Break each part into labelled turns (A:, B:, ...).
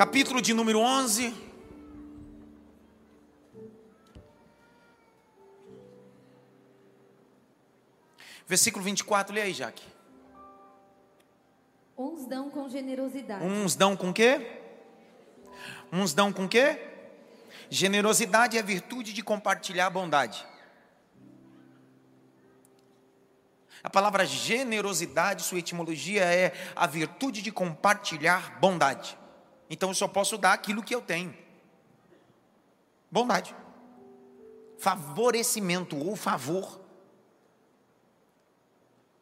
A: capítulo de número 11. Versículo 24, lê aí, Jaque.
B: Uns dão com generosidade.
A: Uns dão com quê? Uns dão com quê? Generosidade é a virtude de compartilhar a bondade. A palavra generosidade, sua etimologia é a virtude de compartilhar bondade. Então eu só posso dar aquilo que eu tenho. Bondade. Favorecimento ou favor.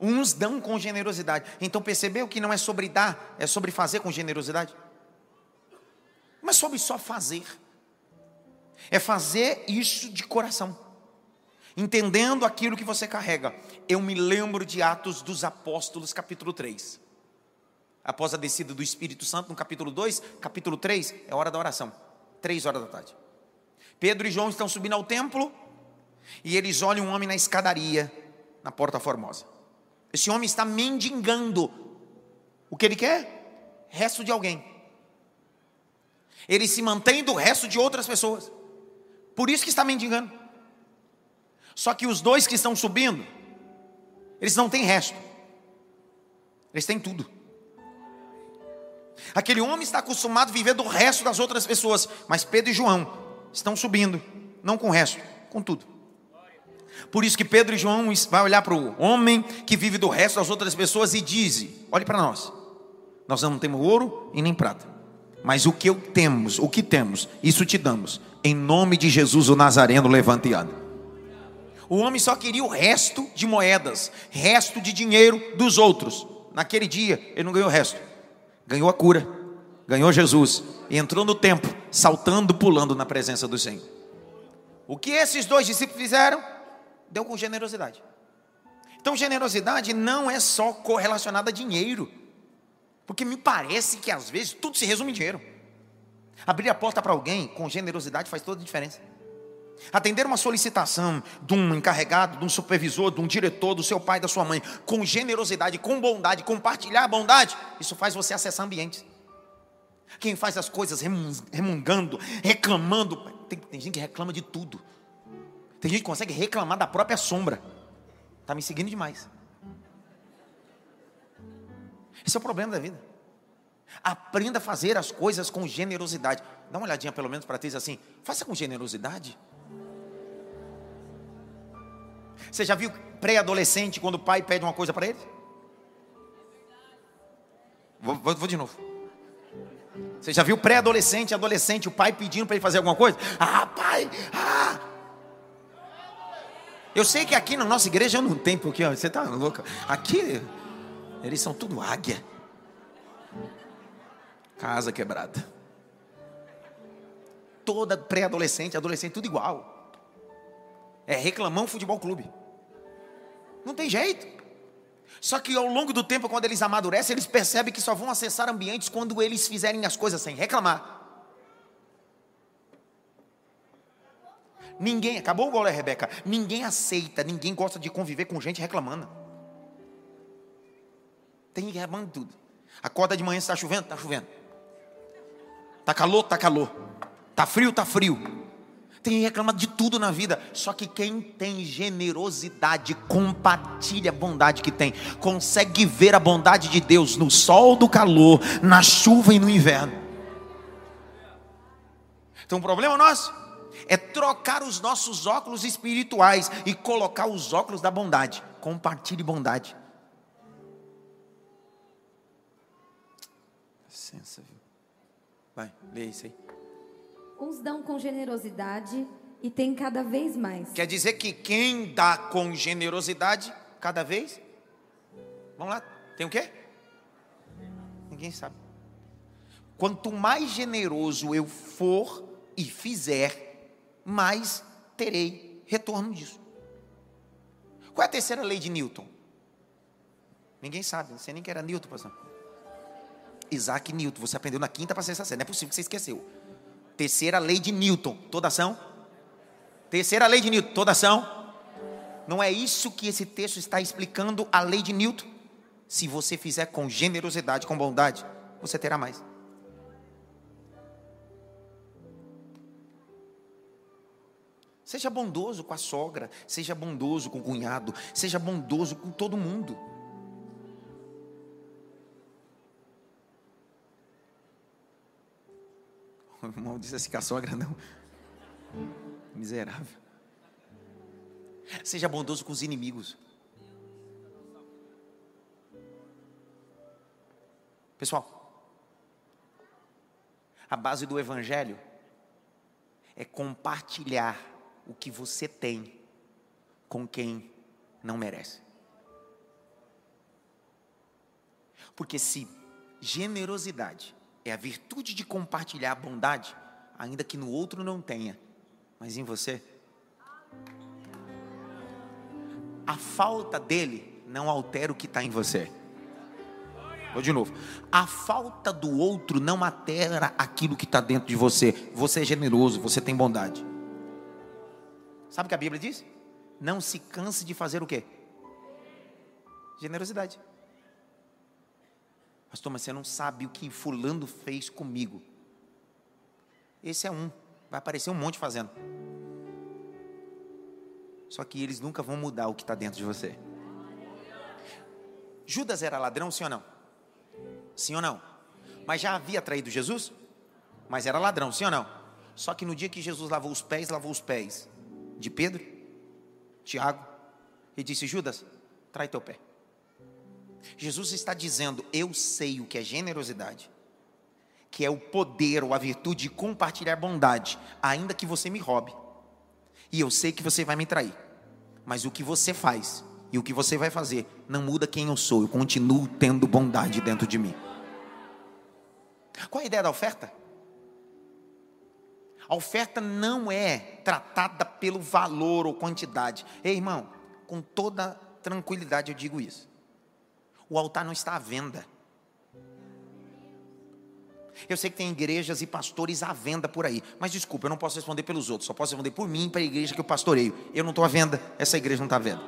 A: Uns dão com generosidade. Então percebeu que não é sobre dar, é sobre fazer com generosidade? Mas sobre só fazer. É fazer isso de coração. Entendendo aquilo que você carrega. Eu me lembro de Atos dos Apóstolos, capítulo 3. Após a descida do Espírito Santo, no capítulo 2, capítulo 3, é hora da oração. Três horas da tarde. Pedro e João estão subindo ao templo e eles olham um homem na escadaria, na porta formosa. Esse homem está mendigando. O que ele quer? Resto de alguém. Ele se mantém do resto de outras pessoas. Por isso que está mendigando. Só que os dois que estão subindo, eles não têm resto. Eles têm tudo. Aquele homem está acostumado a viver do resto das outras pessoas, mas Pedro e João estão subindo, não com o resto, com tudo. Por isso que Pedro e João vai olhar para o homem que vive do resto das outras pessoas e diz: Olhe para nós, nós não temos ouro e nem prata, mas o que temos, o que temos, isso te damos. Em nome de Jesus o Nazareno, levanta e anda. O homem só queria o resto de moedas, resto de dinheiro dos outros. Naquele dia, ele não ganhou o resto, ganhou a cura, ganhou Jesus e entrou no templo, saltando, pulando na presença do Senhor. O que esses dois discípulos fizeram? Deu com generosidade. Então, generosidade não é só correlacionada a dinheiro, porque me parece que às vezes tudo se resume em dinheiro. Abrir a porta para alguém com generosidade faz toda a diferença. Atender uma solicitação de um encarregado, de um supervisor, de um diretor, do seu pai, da sua mãe, com generosidade, com bondade, compartilhar a bondade, isso faz você acessar ambientes. Quem faz as coisas remungando, reclamando, tem, tem gente que reclama de tudo. Tem gente que consegue reclamar da própria sombra. Está me seguindo demais. Esse é o problema da vida. Aprenda a fazer as coisas com generosidade. Dá uma olhadinha pelo menos para ti assim, faça com generosidade. Você já viu pré-adolescente quando o pai pede uma coisa para ele? Vou, vou, vou, de novo. Você já viu pré-adolescente, adolescente, o pai pedindo para ele fazer alguma coisa? Ah, pai, ah. Eu sei que aqui na nossa igreja não tem, porque você está louca. Aqui, eles são tudo águia. Casa quebrada. Toda pré-adolescente, adolescente, tudo igual. É reclamão futebol clube. Não tem jeito. Só que ao longo do tempo, quando eles amadurecem, eles percebem que só vão acessar ambientes quando eles fizerem as coisas sem reclamar. Ninguém, acabou o gol, Rebeca? Ninguém aceita, ninguém gosta de conviver com gente reclamando. Tem reclamando tudo. Acorda de manhã, está chovendo? Está chovendo. Está calor? Está calor. Está frio? Está frio. Tem reclamado de tudo na vida. Só que quem tem generosidade, compartilha a bondade que tem, consegue ver a bondade de Deus no sol do calor, na chuva e no inverno. Então o problema nosso é trocar os nossos óculos espirituais e colocar os óculos da bondade. Compartilhe bondade. Licença, viu? Vai, lê isso aí.
B: Uns dão com generosidade e tem cada vez mais.
A: Quer dizer que quem dá com generosidade, cada vez? Vamos lá, tem o quê? Ninguém sabe. Quanto mais generoso eu for e fizer, mais terei retorno disso. Qual é a terceira lei de Newton? Ninguém sabe, sei nem que era Newton, pastor. Isaac Newton, você aprendeu na quinta para sexta série, não é possível que você esqueceu. Terceira lei de Newton, toda ação? Terceira lei de Newton, toda ação? Não é isso que esse texto está explicando a lei de Newton? Se você fizer com generosidade, com bondade, você terá mais. Seja bondoso com a sogra, seja bondoso com o cunhado, seja bondoso com todo mundo. O irmão disse assim que a sogra não. Miserável. Seja bondoso com os inimigos. Pessoal, a base do Evangelho é compartilhar o que você tem com quem não merece. Porque se generosidade é a virtude de compartilhar a bondade, ainda que no outro não tenha, mas em você, a falta dele não altera o que está em você. Vou de novo. A falta do outro não altera aquilo que está dentro de você. Você é generoso, você tem bondade. Sabe o que a Bíblia diz? Não se canse de fazer o quê? Generosidade. Pastor, mas você não sabe o que fulano fez comigo. Esse é um. Vai aparecer um monte fazendo. Só que eles nunca vão mudar o que está dentro de você. Judas era ladrão, sim ou não? Sim ou não? Mas já havia traído Jesus? Mas era ladrão, sim ou não? Só que no dia que Jesus lavou os pés, lavou os pés de Pedro, Tiago, e disse: Judas, trai teu pé. Jesus está dizendo: Eu sei o que é generosidade, que é o poder ou a virtude de compartilhar bondade, ainda que você me roube. E eu sei que você vai me trair, mas o que você faz e o que você vai fazer não muda quem eu sou, eu continuo tendo bondade dentro de mim. Qual a ideia da oferta? A oferta não é tratada pelo valor ou quantidade. Ei, irmão, com toda tranquilidade eu digo isso. O altar não está à venda. Eu sei que tem igrejas e pastores à venda por aí, mas desculpa, eu não posso responder pelos outros, só posso responder por mim para a igreja que eu pastoreio. Eu não estou à venda, essa igreja não está à venda.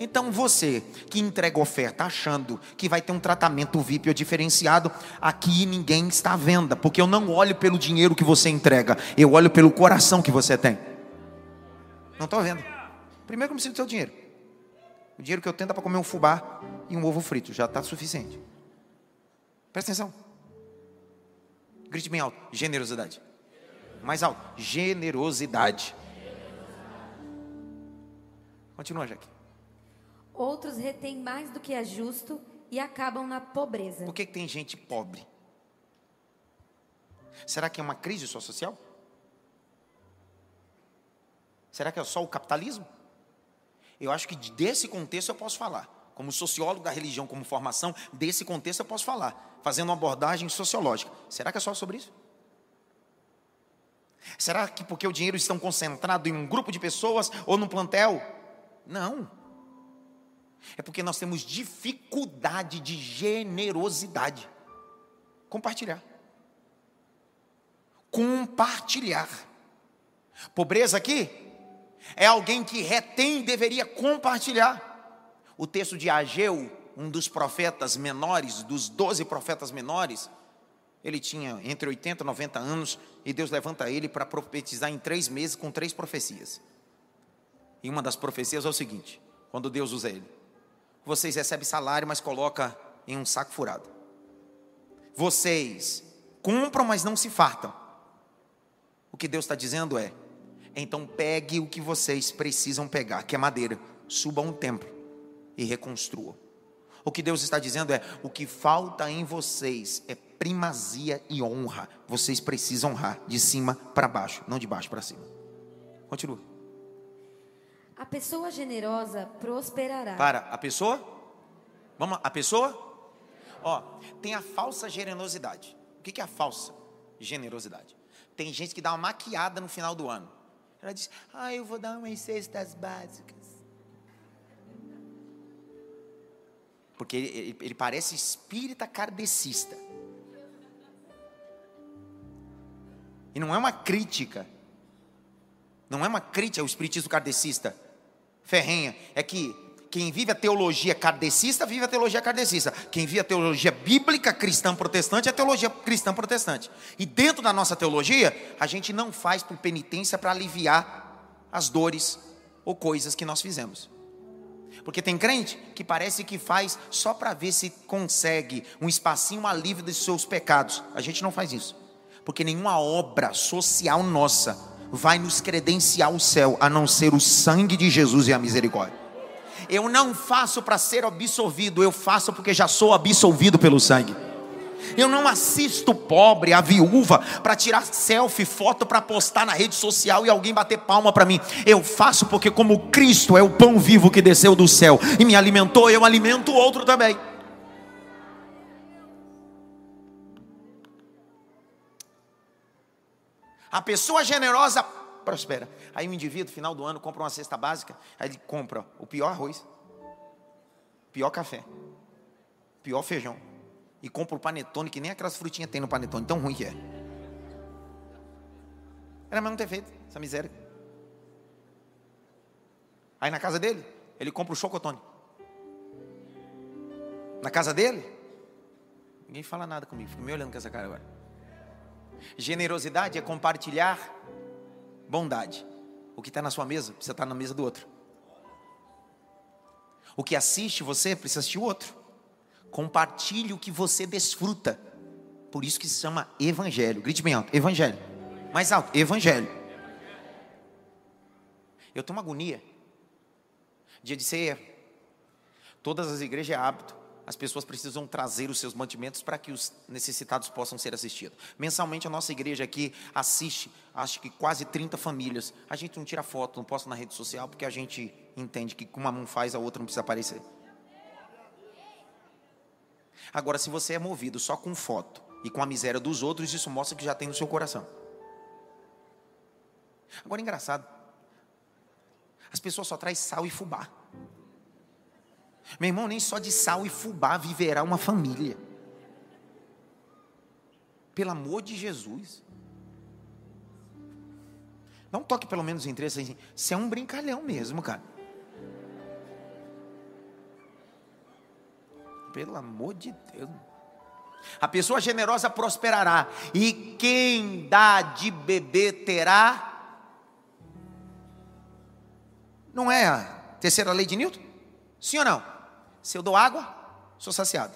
A: Então você que entrega oferta achando que vai ter um tratamento VIP ou diferenciado, aqui ninguém está à venda, porque eu não olho pelo dinheiro que você entrega, eu olho pelo coração que você tem. Não estou vendo. Primeiro que eu preciso do seu dinheiro. O dinheiro que eu tenho dá para comer um fubá e um ovo frito, já está suficiente. Presta atenção. Grite bem alto: generosidade. Mais alto: generosidade. Continua, Jaque.
B: Outros retêm mais do que é justo e acabam na pobreza.
A: Por que, que tem gente pobre? Será que é uma crise social? Será que é só o capitalismo? Eu acho que desse contexto eu posso falar. Como sociólogo da religião, como formação, desse contexto eu posso falar. Fazendo uma abordagem sociológica. Será que é só sobre isso? Será que porque o dinheiro está concentrado em um grupo de pessoas ou num plantel? Não. É porque nós temos dificuldade de generosidade. Compartilhar. Compartilhar. Pobreza aqui é alguém que retém e deveria compartilhar. O texto de Ageu, um dos profetas menores, dos doze profetas menores, ele tinha entre 80 e 90 anos, e Deus levanta ele para profetizar em três meses com três profecias. E uma das profecias é o seguinte: quando Deus usa ele, vocês recebem salário, mas coloca em um saco furado. Vocês compram, mas não se fartam. O que Deus está dizendo é: então pegue o que vocês precisam pegar, que é madeira, suba um templo e reconstrua. O que Deus está dizendo é: o que falta em vocês é primazia e honra. Vocês precisam honrar de cima para baixo, não de baixo para cima. Continua.
B: A pessoa generosa prosperará.
A: Para, a pessoa? Vamos lá, a pessoa? Ó, tem a falsa generosidade. O que é a falsa generosidade? Tem gente que dá uma maquiada no final do ano. Ela diz, ah, eu vou dar umas cestas básicas. Porque ele, ele, ele parece espírita kardecista. E não é uma crítica. Não é uma crítica ao espiritismo kardecista ferrenha é que quem vive a teologia kardecista, vive a teologia kardecista. Quem vive a teologia bíblica cristã protestante, é a teologia cristã protestante. E dentro da nossa teologia, a gente não faz por penitência para aliviar as dores ou coisas que nós fizemos. Porque tem crente que parece que faz só para ver se consegue um espacinho, alívio dos seus pecados. A gente não faz isso. Porque nenhuma obra social nossa vai nos credenciar o céu, a não ser o sangue de Jesus e a misericórdia. Eu não faço para ser absolvido, eu faço porque já sou absolvido pelo sangue. Eu não assisto pobre, a viúva, para tirar selfie, foto para postar na rede social e alguém bater palma para mim. Eu faço porque, como Cristo é o pão vivo que desceu do céu e me alimentou, eu alimento o outro também. A pessoa generosa prospera. Aí o indivíduo, final do ano, compra uma cesta básica, aí ele compra o pior arroz, o pior café, o pior feijão, e compra o panetone, que nem aquelas frutinhas tem no panetone, tão ruim que é. Era mesmo ter feito essa miséria. Aí na casa dele, ele compra o chocotone. Na casa dele, ninguém fala nada comigo, fica me olhando com essa cara agora. Generosidade é compartilhar bondade. O que está na sua mesa precisa estar tá na mesa do outro. O que assiste você precisa assistir o outro. Compartilhe o que você desfruta. Por isso que se chama evangelho. Grite bem alto, evangelho. Mais alto, evangelho. Eu tenho uma agonia. Dia de ceia. Todas as igrejas é hábito as pessoas precisam trazer os seus mantimentos para que os necessitados possam ser assistidos. Mensalmente a nossa igreja aqui assiste, acho que quase 30 famílias. A gente não tira foto, não posta na rede social, porque a gente entende que uma mão faz, a outra não precisa aparecer. Agora, se você é movido só com foto e com a miséria dos outros, isso mostra que já tem no seu coração. Agora, engraçado. As pessoas só trazem sal e fubá. Meu irmão, nem só de sal e fubá viverá uma família. Pelo amor de Jesus. Dá um toque pelo menos em três. Você é um brincalhão mesmo, cara. Pelo amor de Deus. A pessoa generosa prosperará. E quem dá de beber terá. Não é a terceira lei de Newton? Sim ou não? Se eu dou água, sou saciado.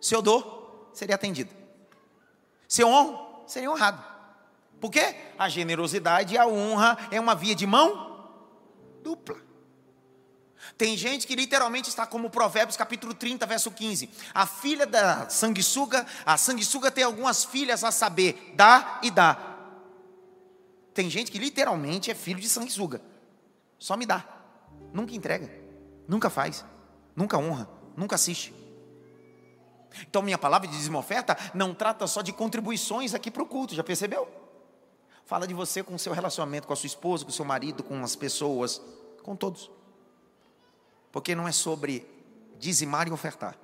A: Se eu dou, seria atendido. Se eu honro, seria honrado. Por quê? A generosidade e a honra é uma via de mão dupla. Tem gente que literalmente está como Provérbios capítulo 30, verso 15. A filha da sanguessuga, a sanguessuga tem algumas filhas a saber, dá e dá. Tem gente que literalmente é filho de sanguessuga. Só me dá. Nunca entrega. Nunca faz nunca honra, nunca assiste. Então, minha palavra de dízimo oferta não trata só de contribuições aqui para o culto, já percebeu? Fala de você com o seu relacionamento com a sua esposa, com o seu marido, com as pessoas, com todos. Porque não é sobre dizimar e ofertar,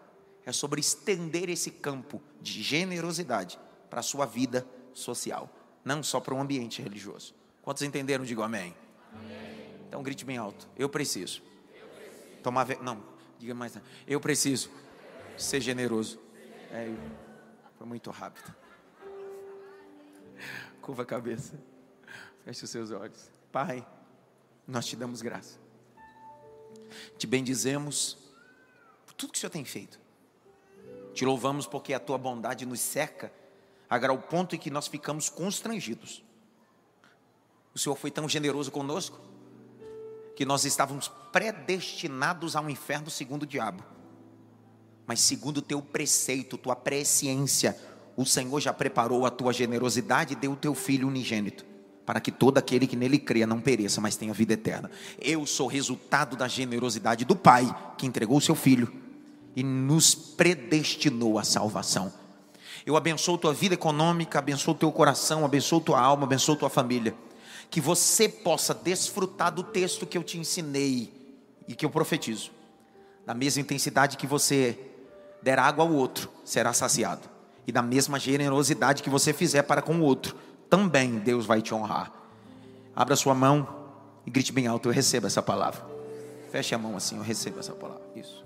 A: é sobre estender esse campo de generosidade para a sua vida social, não só para um ambiente religioso. Quantos entenderam? Digo amém. amém. Então grite bem alto. Eu preciso. Eu preciso. Tomar. Não, Diga mais. Eu preciso ser generoso. É, foi muito rápido. Curva a cabeça. Feche os seus olhos. Pai, nós te damos graça. Te bendizemos por tudo que o Senhor tem feito. Te louvamos porque a tua bondade nos cerca, agora ao ponto em que nós ficamos constrangidos. O Senhor foi tão generoso conosco que nós estávamos predestinados a um inferno segundo o diabo. Mas segundo o teu preceito, tua presciência, o Senhor já preparou a tua generosidade e deu o teu filho unigênito, para que todo aquele que nele creia não pereça, mas tenha vida eterna. Eu sou resultado da generosidade do Pai, que entregou o seu filho e nos predestinou à salvação. Eu abençoo tua vida econômica, abençoo teu coração, abençoo tua alma, abençoo tua família que você possa desfrutar do texto que eu te ensinei e que eu profetizo. Na mesma intensidade que você der água ao outro, será saciado. E da mesma generosidade que você fizer para com o outro, também Deus vai te honrar. Abra sua mão e grite bem alto: Eu recebo essa palavra. Feche a mão assim, eu recebo essa palavra. Isso.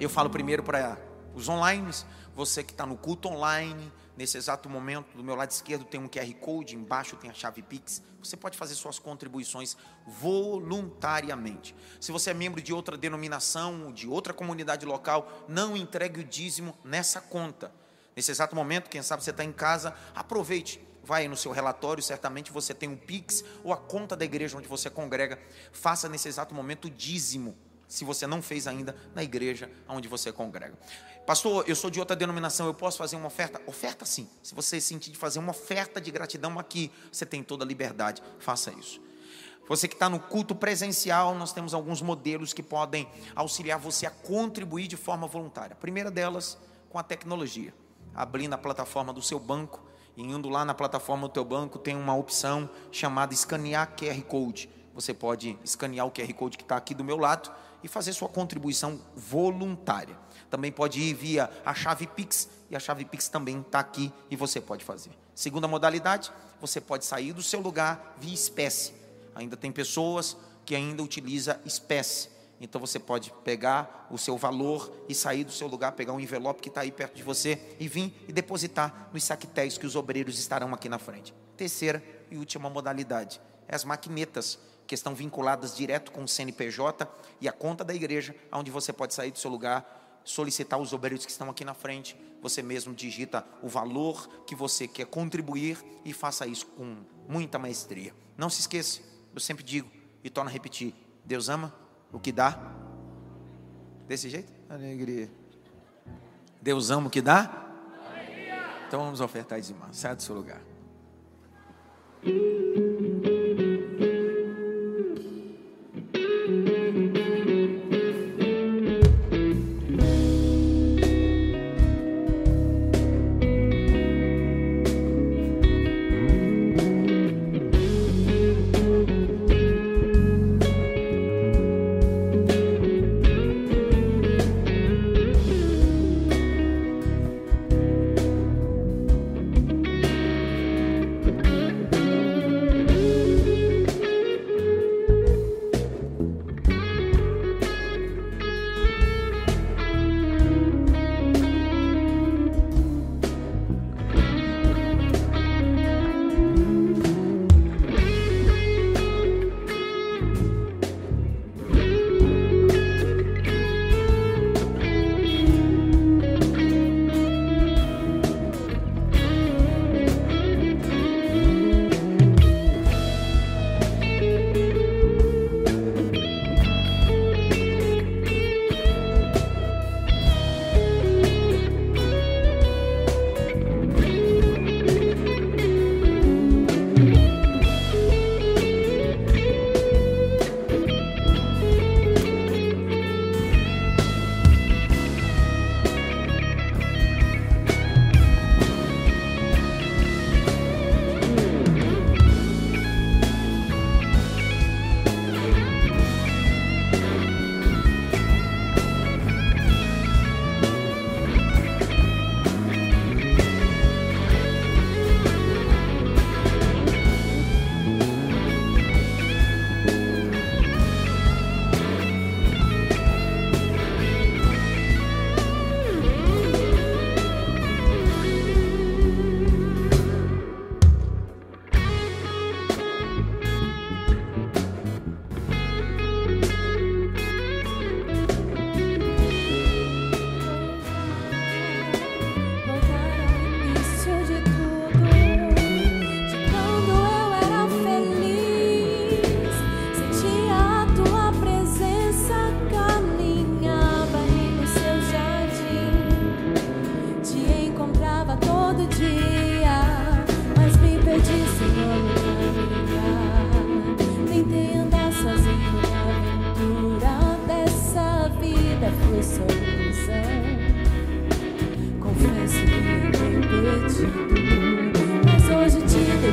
A: Eu falo primeiro para os online, Você que está no culto online, nesse exato momento, do meu lado esquerdo tem um QR Code, embaixo tem a chave Pix. Você pode fazer suas contribuições voluntariamente. Se você é membro de outra denominação, de outra comunidade local, não entregue o dízimo nessa conta. Nesse exato momento, quem sabe você está em casa, aproveite. Vai no seu relatório, certamente você tem um Pix ou a conta da igreja onde você congrega. Faça nesse exato momento o dízimo se você não fez ainda na igreja onde você congrega. Pastor, eu sou de outra denominação, eu posso fazer uma oferta? Oferta sim. Se você sentir de fazer uma oferta de gratidão aqui, você tem toda a liberdade, faça isso. Você que está no culto presencial, nós temos alguns modelos que podem auxiliar você a contribuir de forma voluntária. A primeira delas, com a tecnologia. Abrindo a plataforma do seu banco e indo lá na plataforma do teu banco, tem uma opção chamada escanear QR Code. Você pode escanear o QR Code que está aqui do meu lado e fazer sua contribuição voluntária. Também pode ir via a chave Pix, e a chave Pix também está aqui e você pode fazer. Segunda modalidade, você pode sair do seu lugar via espécie. Ainda tem pessoas que ainda utiliza espécie. Então você pode pegar o seu valor e sair do seu lugar, pegar um envelope que está aí perto de você e vir e depositar nos saquetéis que os obreiros estarão aqui na frente. Terceira e última modalidade é as maquinetas que estão vinculadas direto com o CNPJ e a conta da igreja, onde você pode sair do seu lugar, solicitar os obreiros que estão aqui na frente, você mesmo digita o valor que você quer contribuir e faça isso com muita maestria. Não se esqueça, eu sempre digo e torno a repetir: Deus ama o que dá. Desse jeito? Alegria. Deus ama o que dá? Então vamos ofertar e dizimar. Sai do seu lugar.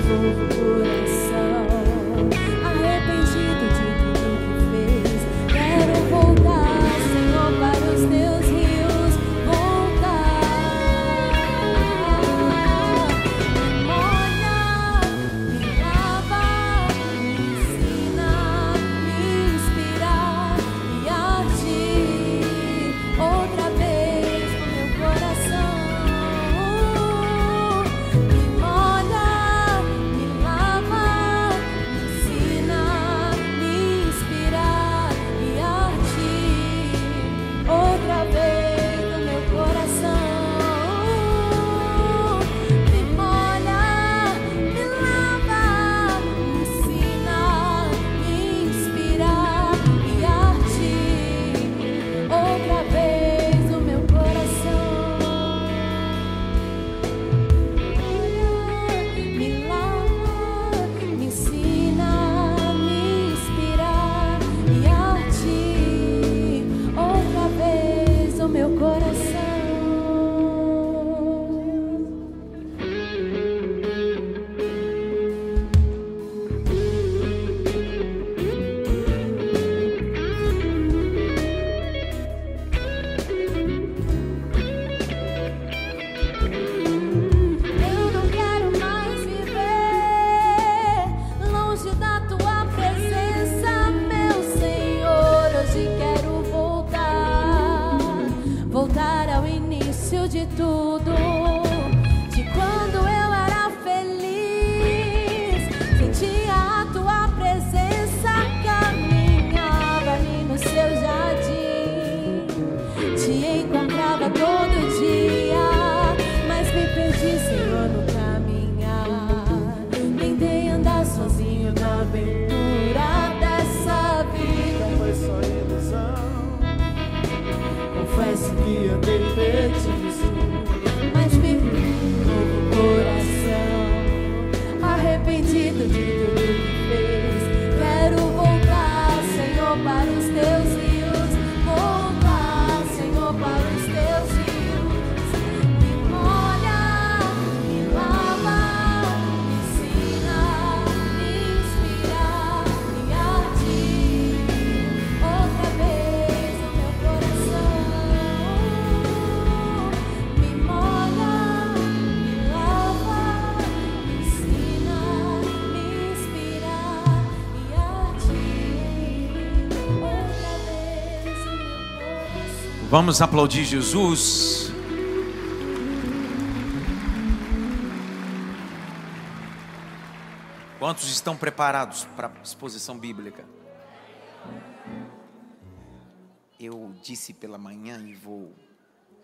C: Outra vez
A: Vamos aplaudir Jesus. Quantos estão preparados para a exposição bíblica? Eu disse pela manhã e vou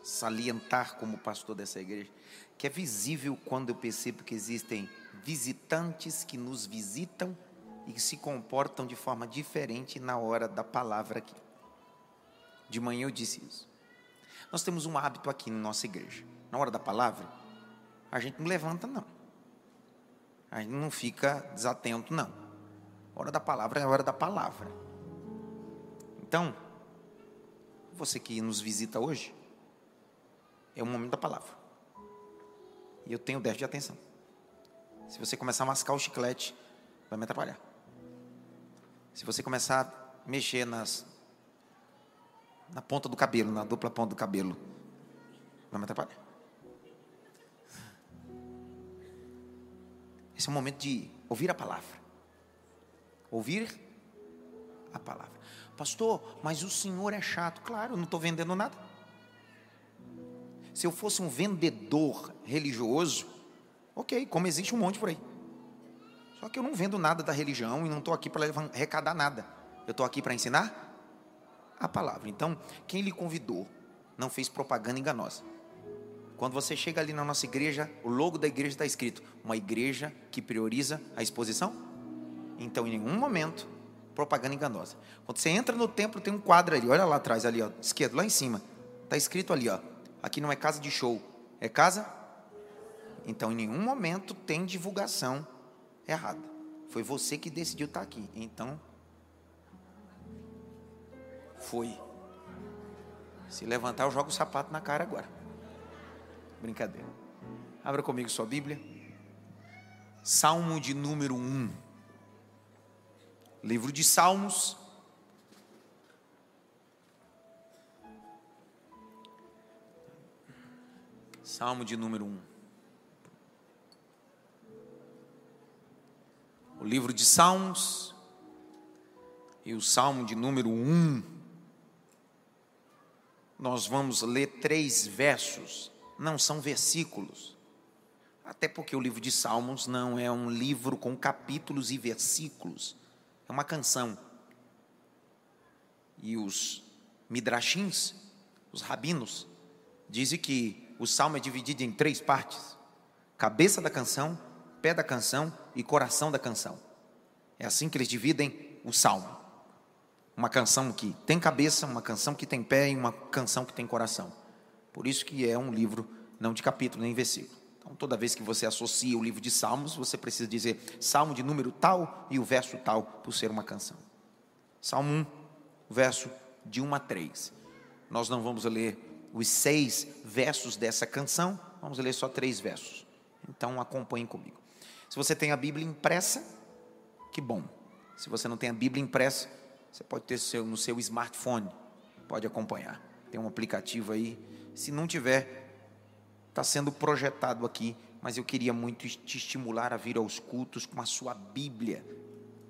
A: salientar como pastor dessa igreja, que é visível quando eu percebo que existem visitantes que nos visitam e que se comportam de forma diferente na hora da palavra aqui. De manhã eu disse isso. Nós temos um hábito aqui na nossa igreja. Na hora da palavra, a gente não levanta, não. A gente não fica desatento, não. Hora da palavra é a hora da palavra. Então, você que nos visita hoje, é o momento da palavra. E eu tenho déficit de atenção. Se você começar a mascar o chiclete, vai me atrapalhar. Se você começar a mexer nas, na ponta do cabelo, na dupla ponta do cabelo, vai me atrapalhar. Esse é o momento de ouvir a palavra. Ouvir a palavra. Pastor, mas o senhor é chato. Claro, eu não estou vendendo nada. Se eu fosse um vendedor religioso, ok, como existe um monte por aí. Só que eu não vendo nada da religião e não estou aqui para arrecadar nada. Eu estou aqui para ensinar a palavra. Então, quem lhe convidou não fez propaganda enganosa. Quando você chega ali na nossa igreja, o logo da igreja está escrito: uma igreja que prioriza a exposição. Então, em nenhum momento, propaganda enganosa. Quando você entra no templo, tem um quadro ali, olha lá atrás, ali, ó, esquerdo, lá em cima. Está escrito ali, ó, Aqui não é casa de show, é casa? Então, em nenhum momento tem divulgação errada. Foi você que decidiu estar aqui. Então, foi. Se levantar, eu jogo o sapato na cara agora. Brincadeira. Abra comigo sua Bíblia. Salmo de número 1. Livro de Salmos, Salmo de número 1. O livro de Salmos e o Salmo de número 1. Nós vamos ler três versos, não são versículos. Até porque o livro de Salmos não é um livro com capítulos e versículos, é uma canção. E os midrashins, os rabinos, dizem que o salmo é dividido em três partes: cabeça da canção, pé da canção e coração da canção. É assim que eles dividem o salmo. Uma canção que tem cabeça, uma canção que tem pé e uma canção que tem coração. Por isso que é um livro não de capítulo nem versículo. Então, toda vez que você associa o livro de Salmos, você precisa dizer salmo de número tal e o verso tal, por ser uma canção. Salmo 1, verso de 1 a 3. Nós não vamos ler os seis versos dessa canção, vamos ler só três versos. Então acompanhe comigo. Se você tem a Bíblia impressa, que bom. Se você não tem a Bíblia impressa, você pode ter seu, no seu smartphone, pode acompanhar. Tem um aplicativo aí. Se não tiver, está sendo projetado aqui, mas eu queria muito te estimular a vir aos cultos com a sua Bíblia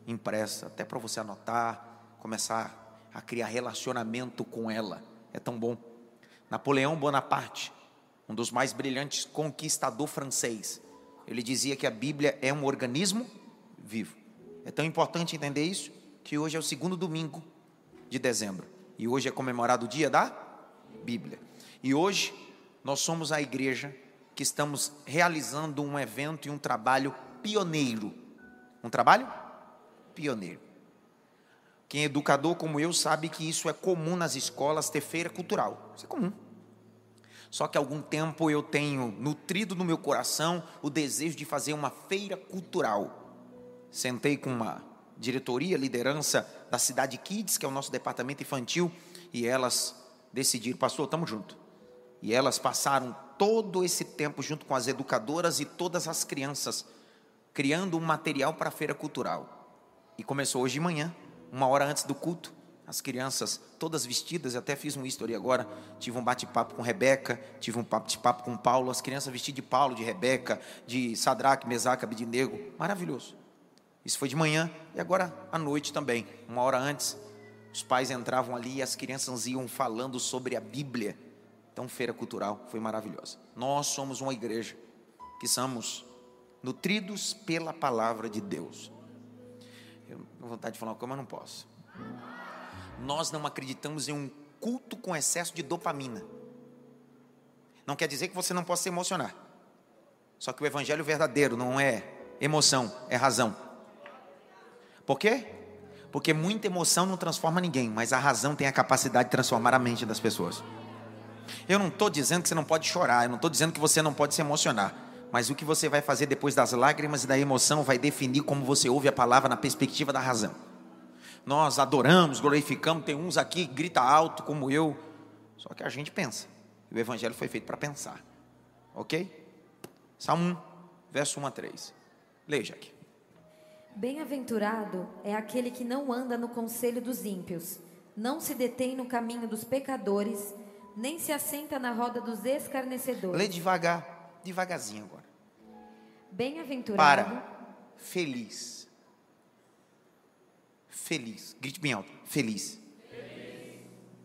A: impressa, até para você anotar, começar a criar relacionamento com ela. É tão bom. Napoleão Bonaparte, um dos mais brilhantes conquistador francês, ele dizia que a Bíblia é um organismo vivo. É tão importante entender isso que hoje é o segundo domingo de dezembro e hoje é comemorado o dia da Bíblia. E hoje nós somos a igreja que estamos realizando um evento e um trabalho pioneiro. Um trabalho pioneiro. Quem é educador como eu sabe que isso é comum nas escolas ter feira cultural. Isso é comum. Só que há algum tempo eu tenho nutrido no meu coração o desejo de fazer uma feira cultural. Sentei com uma diretoria, liderança da Cidade Kids, que é o nosso departamento infantil, e elas decidiram, pastor, estamos juntos. E elas passaram todo esse tempo junto com as educadoras e todas as crianças, criando um material para a feira cultural. E começou hoje de manhã uma hora antes do culto, as crianças todas vestidas, até fiz um history agora, tive um bate-papo com Rebeca, tive um bate-papo com Paulo, as crianças vestidas de Paulo, de Rebeca, de Sadraque, Mesaque, Abidinego, maravilhoso. Isso foi de manhã e agora à noite também, uma hora antes, Os pais entravam ali e as crianças iam falando sobre a Bíblia. Então, feira cultural foi maravilhosa. Nós somos uma igreja que somos nutridos pela palavra de Deus. Eu tenho vontade de falar uma coisa, mas não posso. Nós não acreditamos em um culto com excesso de dopamina. Não quer dizer que você não possa se emocionar. Só que o evangelho verdadeiro não é emoção, é razão. Por quê? Porque muita emoção não transforma ninguém, mas a razão tem a capacidade de transformar a mente das pessoas. Eu não estou dizendo que você não pode chorar, eu não estou dizendo que você não pode se emocionar, mas o que você vai fazer depois das lágrimas e da emoção vai definir como você ouve a palavra na perspectiva da razão. Nós adoramos, glorificamos, tem uns aqui que grita alto como eu, só que a gente pensa. E o evangelho foi feito para pensar. Ok? Salmo 1, verso 1 a 3. Leia, aqui.
B: Bem-aventurado é aquele que não anda no conselho dos ímpios, não se detém no caminho dos pecadores, nem se assenta na roda dos escarnecedores.
A: Lê devagar, devagarzinho agora.
B: Bem-aventurado.
A: Para. Feliz. Feliz. Grite bem alto. Feliz. feliz.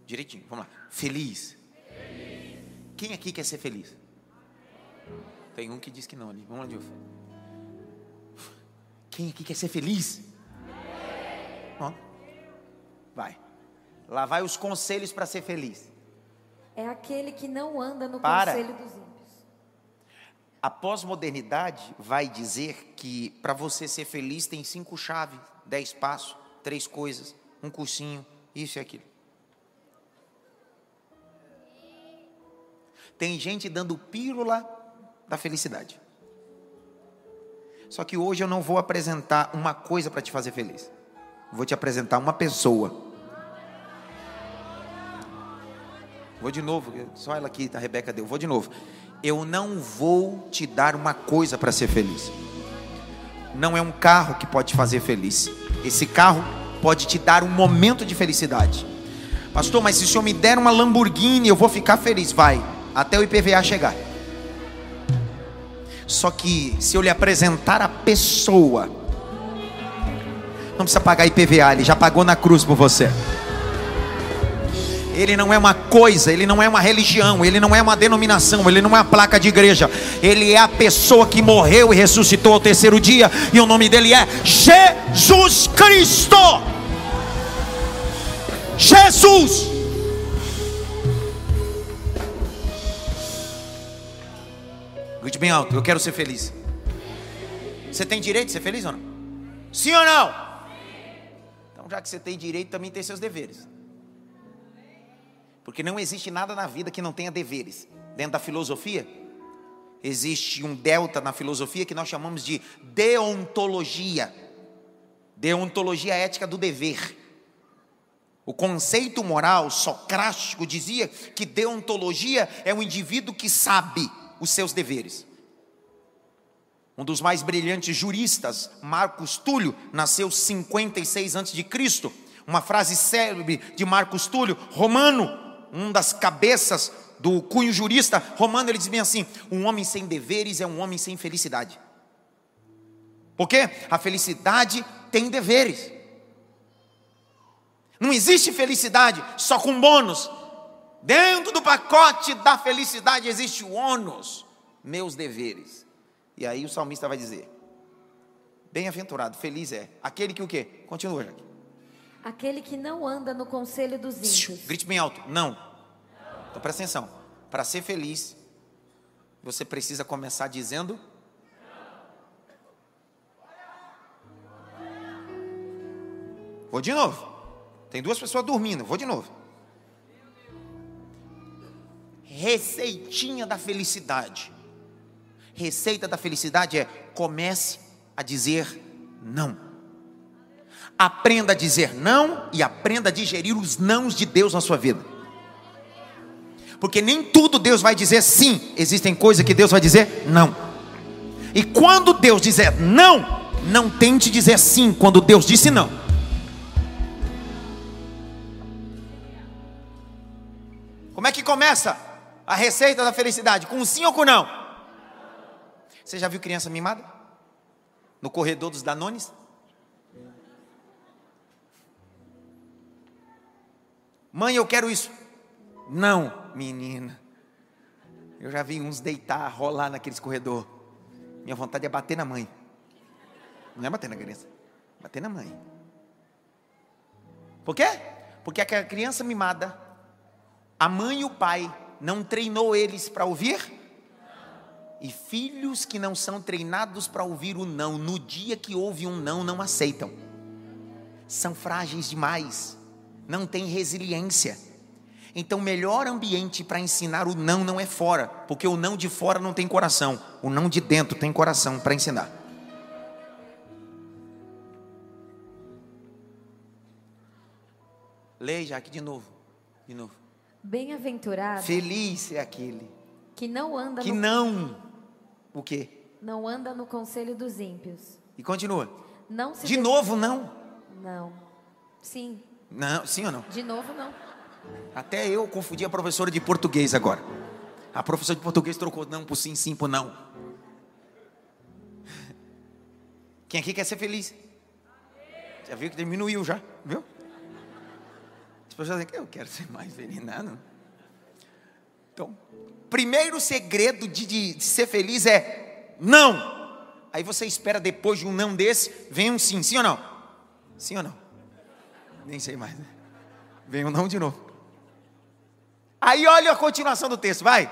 A: Direitinho, vamos lá. Feliz. feliz. Quem aqui quer ser feliz? Tem um que diz que não ali. Vamos lá, Dilfa. Quem aqui quer ser feliz? Ó. Vai. Lá vai os conselhos para ser feliz.
B: É aquele que não anda no
A: Para.
B: conselho dos ímpios.
A: A pós-modernidade vai dizer que para você ser feliz tem cinco chaves, dez passos, três coisas, um cursinho, isso e aquilo. Tem gente dando pílula da felicidade. Só que hoje eu não vou apresentar uma coisa para te fazer feliz. Vou te apresentar uma pessoa. Vou de novo, só ela aqui, a Rebeca deu. Vou de novo. Eu não vou te dar uma coisa para ser feliz. Não é um carro que pode te fazer feliz. Esse carro pode te dar um momento de felicidade. Pastor, mas se o senhor me der uma Lamborghini, eu vou ficar feliz. Vai, até o IPVA chegar. Só que se eu lhe apresentar a pessoa, não precisa pagar IPVA, ele já pagou na cruz por você. Ele não é uma coisa, ele não é uma religião, ele não é uma denominação, ele não é uma placa de igreja. Ele é a pessoa que morreu e ressuscitou ao terceiro dia, e o nome dele é Jesus Cristo. Jesus. Bem alto, eu quero ser feliz. Você tem direito de ser feliz ou não? Sim ou não? Então, já que você tem direito, também tem seus deveres. Porque não existe nada na vida que não tenha deveres. Dentro da filosofia, existe um delta na filosofia que nós chamamos de deontologia. Deontologia ética do dever. O conceito moral socrático dizia que deontologia é um indivíduo que sabe os seus deveres. Um dos mais brilhantes juristas, Marcos Túlio, nasceu 56 a.C. Uma frase célebre de Marcos Túlio, romano, um das cabeças do cunho jurista romano, ele diz bem assim: um homem sem deveres é um homem sem felicidade. Porque a felicidade tem deveres. Não existe felicidade só com bônus. Dentro do pacote da felicidade existe o ônus, meus deveres. E aí o salmista vai dizer: Bem-aventurado, feliz é aquele que o quê? Continua, Jaque.
B: Aquele que não anda no conselho dos ímpios.
A: Grite bem alto, não. Então presta atenção. Para ser feliz, você precisa começar dizendo Vou de novo. Tem duas pessoas dormindo. Vou de novo. Receitinha da felicidade. Receita da felicidade é comece a dizer não. Aprenda a dizer não e aprenda a digerir os nãos de Deus na sua vida. Porque nem tudo Deus vai dizer sim, existem coisas que Deus vai dizer não. E quando Deus dizer não, não tente dizer sim quando Deus disse não. Como é que começa a receita da felicidade? Com sim ou com não? Você já viu criança mimada? No corredor dos Danones? Mãe, eu quero isso. Não, menina. Eu já vi uns deitar, rolar naqueles corredor. Minha vontade é bater na mãe. Não é bater na criança, bater na mãe. Por quê? Porque a criança mimada, a mãe e o pai não treinou eles para ouvir? E filhos que não são treinados para ouvir o não, no dia que ouve um não, não aceitam. São frágeis demais, não têm resiliência. Então, o melhor ambiente para ensinar o não não é fora, porque o não de fora não tem coração, o não de dentro tem coração para ensinar. Leia aqui de novo, de novo.
B: Bem-aventurado.
A: Feliz é aquele
B: que não anda
A: que
B: no...
A: não o quê?
B: Não anda no conselho dos ímpios.
A: E continua.
B: Não se
A: de novo não?
B: Não. Sim.
A: Não, sim ou não?
B: De novo não.
A: Até eu confundi a professora de português agora. A professora de português trocou não por sim, sim por não. Quem aqui quer ser feliz? Já viu que diminuiu já, viu? As pessoas dizem, eu quero ser mais feliz, não. Então, primeiro segredo de, de, de ser feliz é não. Aí você espera depois de um não desse, vem um sim, sim ou não? Sim ou não? Nem sei mais. Né? Vem um não de novo. Aí olha a continuação do texto, vai.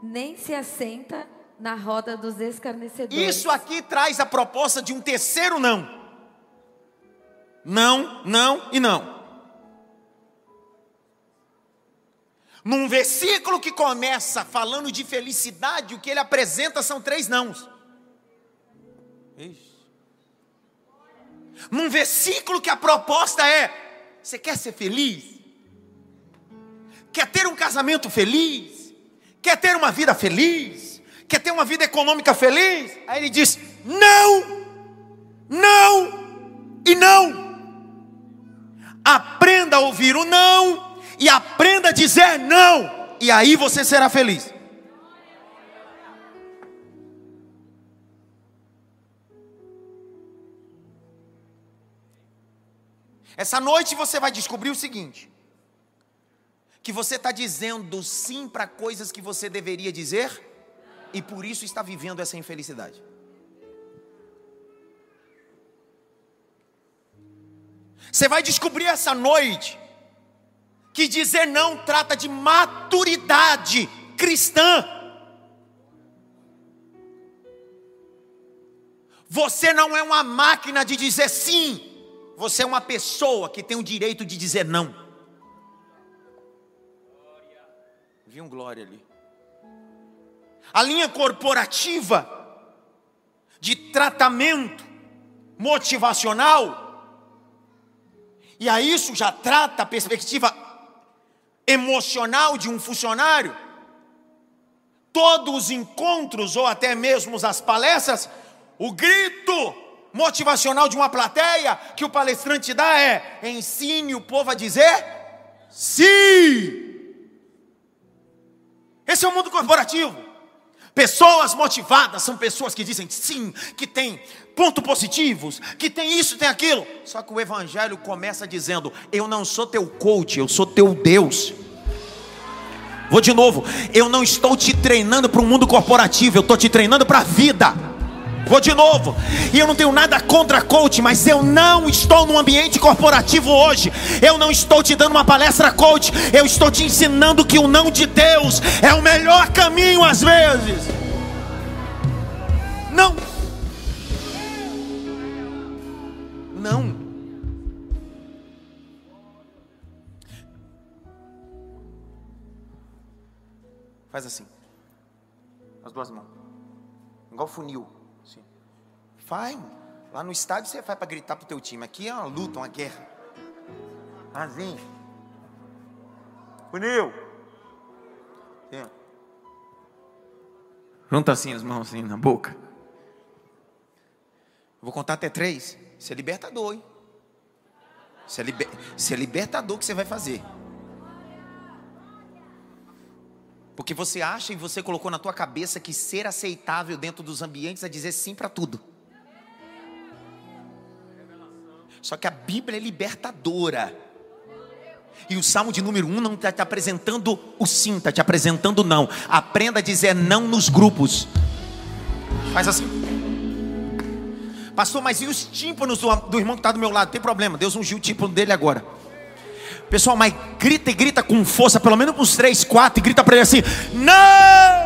B: Nem se assenta na roda dos escarnecedores.
A: Isso aqui traz a proposta de um terceiro não. Não, não e não. Num versículo que começa falando de felicidade, o que ele apresenta são três nãos. Ixi. Num versículo que a proposta é: você quer ser feliz? Quer ter um casamento feliz? Quer ter uma vida feliz? Quer ter uma vida econômica feliz? Aí ele diz: não, não e não. Aprenda a ouvir o não e aprenda a dizer não, e aí você será feliz. Essa noite você vai descobrir o seguinte: que você está dizendo sim para coisas que você deveria dizer, e por isso está vivendo essa infelicidade. Você vai descobrir essa noite que dizer não trata de maturidade cristã. Você não é uma máquina de dizer sim, você é uma pessoa que tem o direito de dizer não. Vi um glória ali. A linha corporativa de tratamento motivacional, e a isso já trata a perspectiva emocional de um funcionário, todos os encontros ou até mesmo as palestras, o grito motivacional de uma plateia que o palestrante dá é: ensine o povo a dizer sim. Esse é o mundo corporativo. Pessoas motivadas são pessoas que dizem sim, que tem pontos positivos, que tem isso, tem aquilo. Só que o evangelho começa dizendo: Eu não sou teu coach, eu sou teu Deus. Vou de novo, eu não estou te treinando para o mundo corporativo, eu estou te treinando para a vida. Vou de novo. E eu não tenho nada contra coach, mas eu não estou num ambiente corporativo hoje. Eu não estou te dando uma palestra coach. Eu estou te ensinando que o não de Deus é o melhor caminho às vezes. Não. Não. Faz assim. As duas mãos. Igual funil. Vai. Lá no estádio você vai para gritar pro teu time. Aqui é uma luta, uma guerra. Funil. Assim. Junta assim as mãos assim na boca. Vou contar até três. Isso é libertador, hein? Isso é, liber... Isso é libertador que você vai fazer. Porque você acha e você colocou na tua cabeça que ser aceitável dentro dos ambientes é dizer sim para tudo. Só que a Bíblia é libertadora. E o salmo de número um não está te apresentando o sim, está te apresentando o não. Aprenda a dizer não nos grupos. Faz assim. Pastor, mas e os tímpanos do, do irmão que está do meu lado? Tem problema, Deus ungiu o tímpano dele agora. Pessoal, mas grita e grita com força, pelo menos uns três, quatro, e grita para ele assim: Não!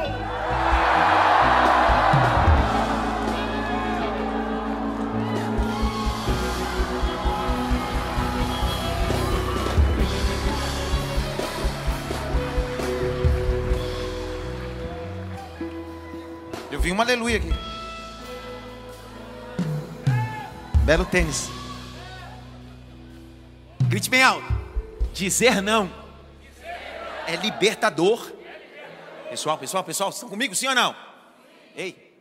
A: Eu vi um aleluia aqui. Belo tênis. Grite bem alto. Dizer não é libertador. Pessoal, pessoal, pessoal, estão comigo, sim ou não? Ei.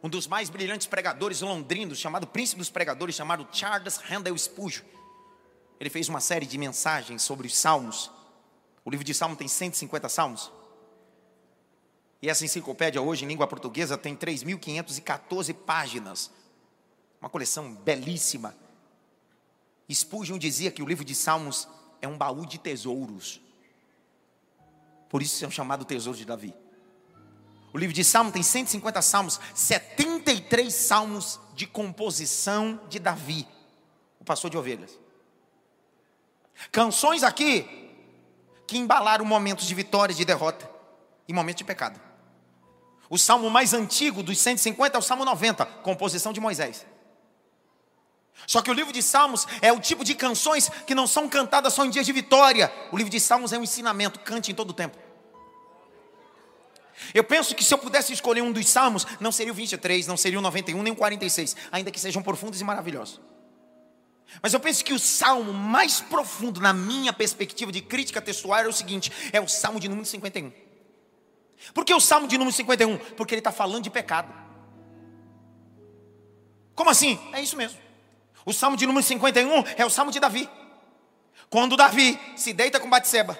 A: Um dos mais brilhantes pregadores londrinos, chamado Príncipe dos Pregadores, chamado Charles Handel Spurgeon. Ele fez uma série de mensagens sobre os salmos. O livro de Salmo tem 150 salmos. E essa enciclopédia hoje em língua portuguesa tem 3.514 páginas. Uma coleção belíssima. Spurgeon dizia que o livro de Salmos é um baú de tesouros. Por isso é chamado Tesouro de Davi. O livro de Salmos tem 150 salmos, 73 salmos de composição de Davi, o pastor de ovelhas. Canções aqui que embalaram momentos de vitória e de derrota e momentos de pecado. O salmo mais antigo dos 150 é o Salmo 90, composição de Moisés. Só que o livro de Salmos é o tipo de canções que não são cantadas só em dias de vitória. O livro de Salmos é um ensinamento, cante em todo o tempo. Eu penso que se eu pudesse escolher um dos salmos, não seria o 23, não seria o 91, nem o 46, ainda que sejam profundos e maravilhosos. Mas eu penso que o salmo mais profundo, na minha perspectiva de crítica textual, é o seguinte: é o salmo de número 51. Por que o salmo de número 51? Porque ele está falando de pecado. Como assim? É isso mesmo. O salmo de número 51 é o salmo de Davi. Quando Davi se deita com Batseba,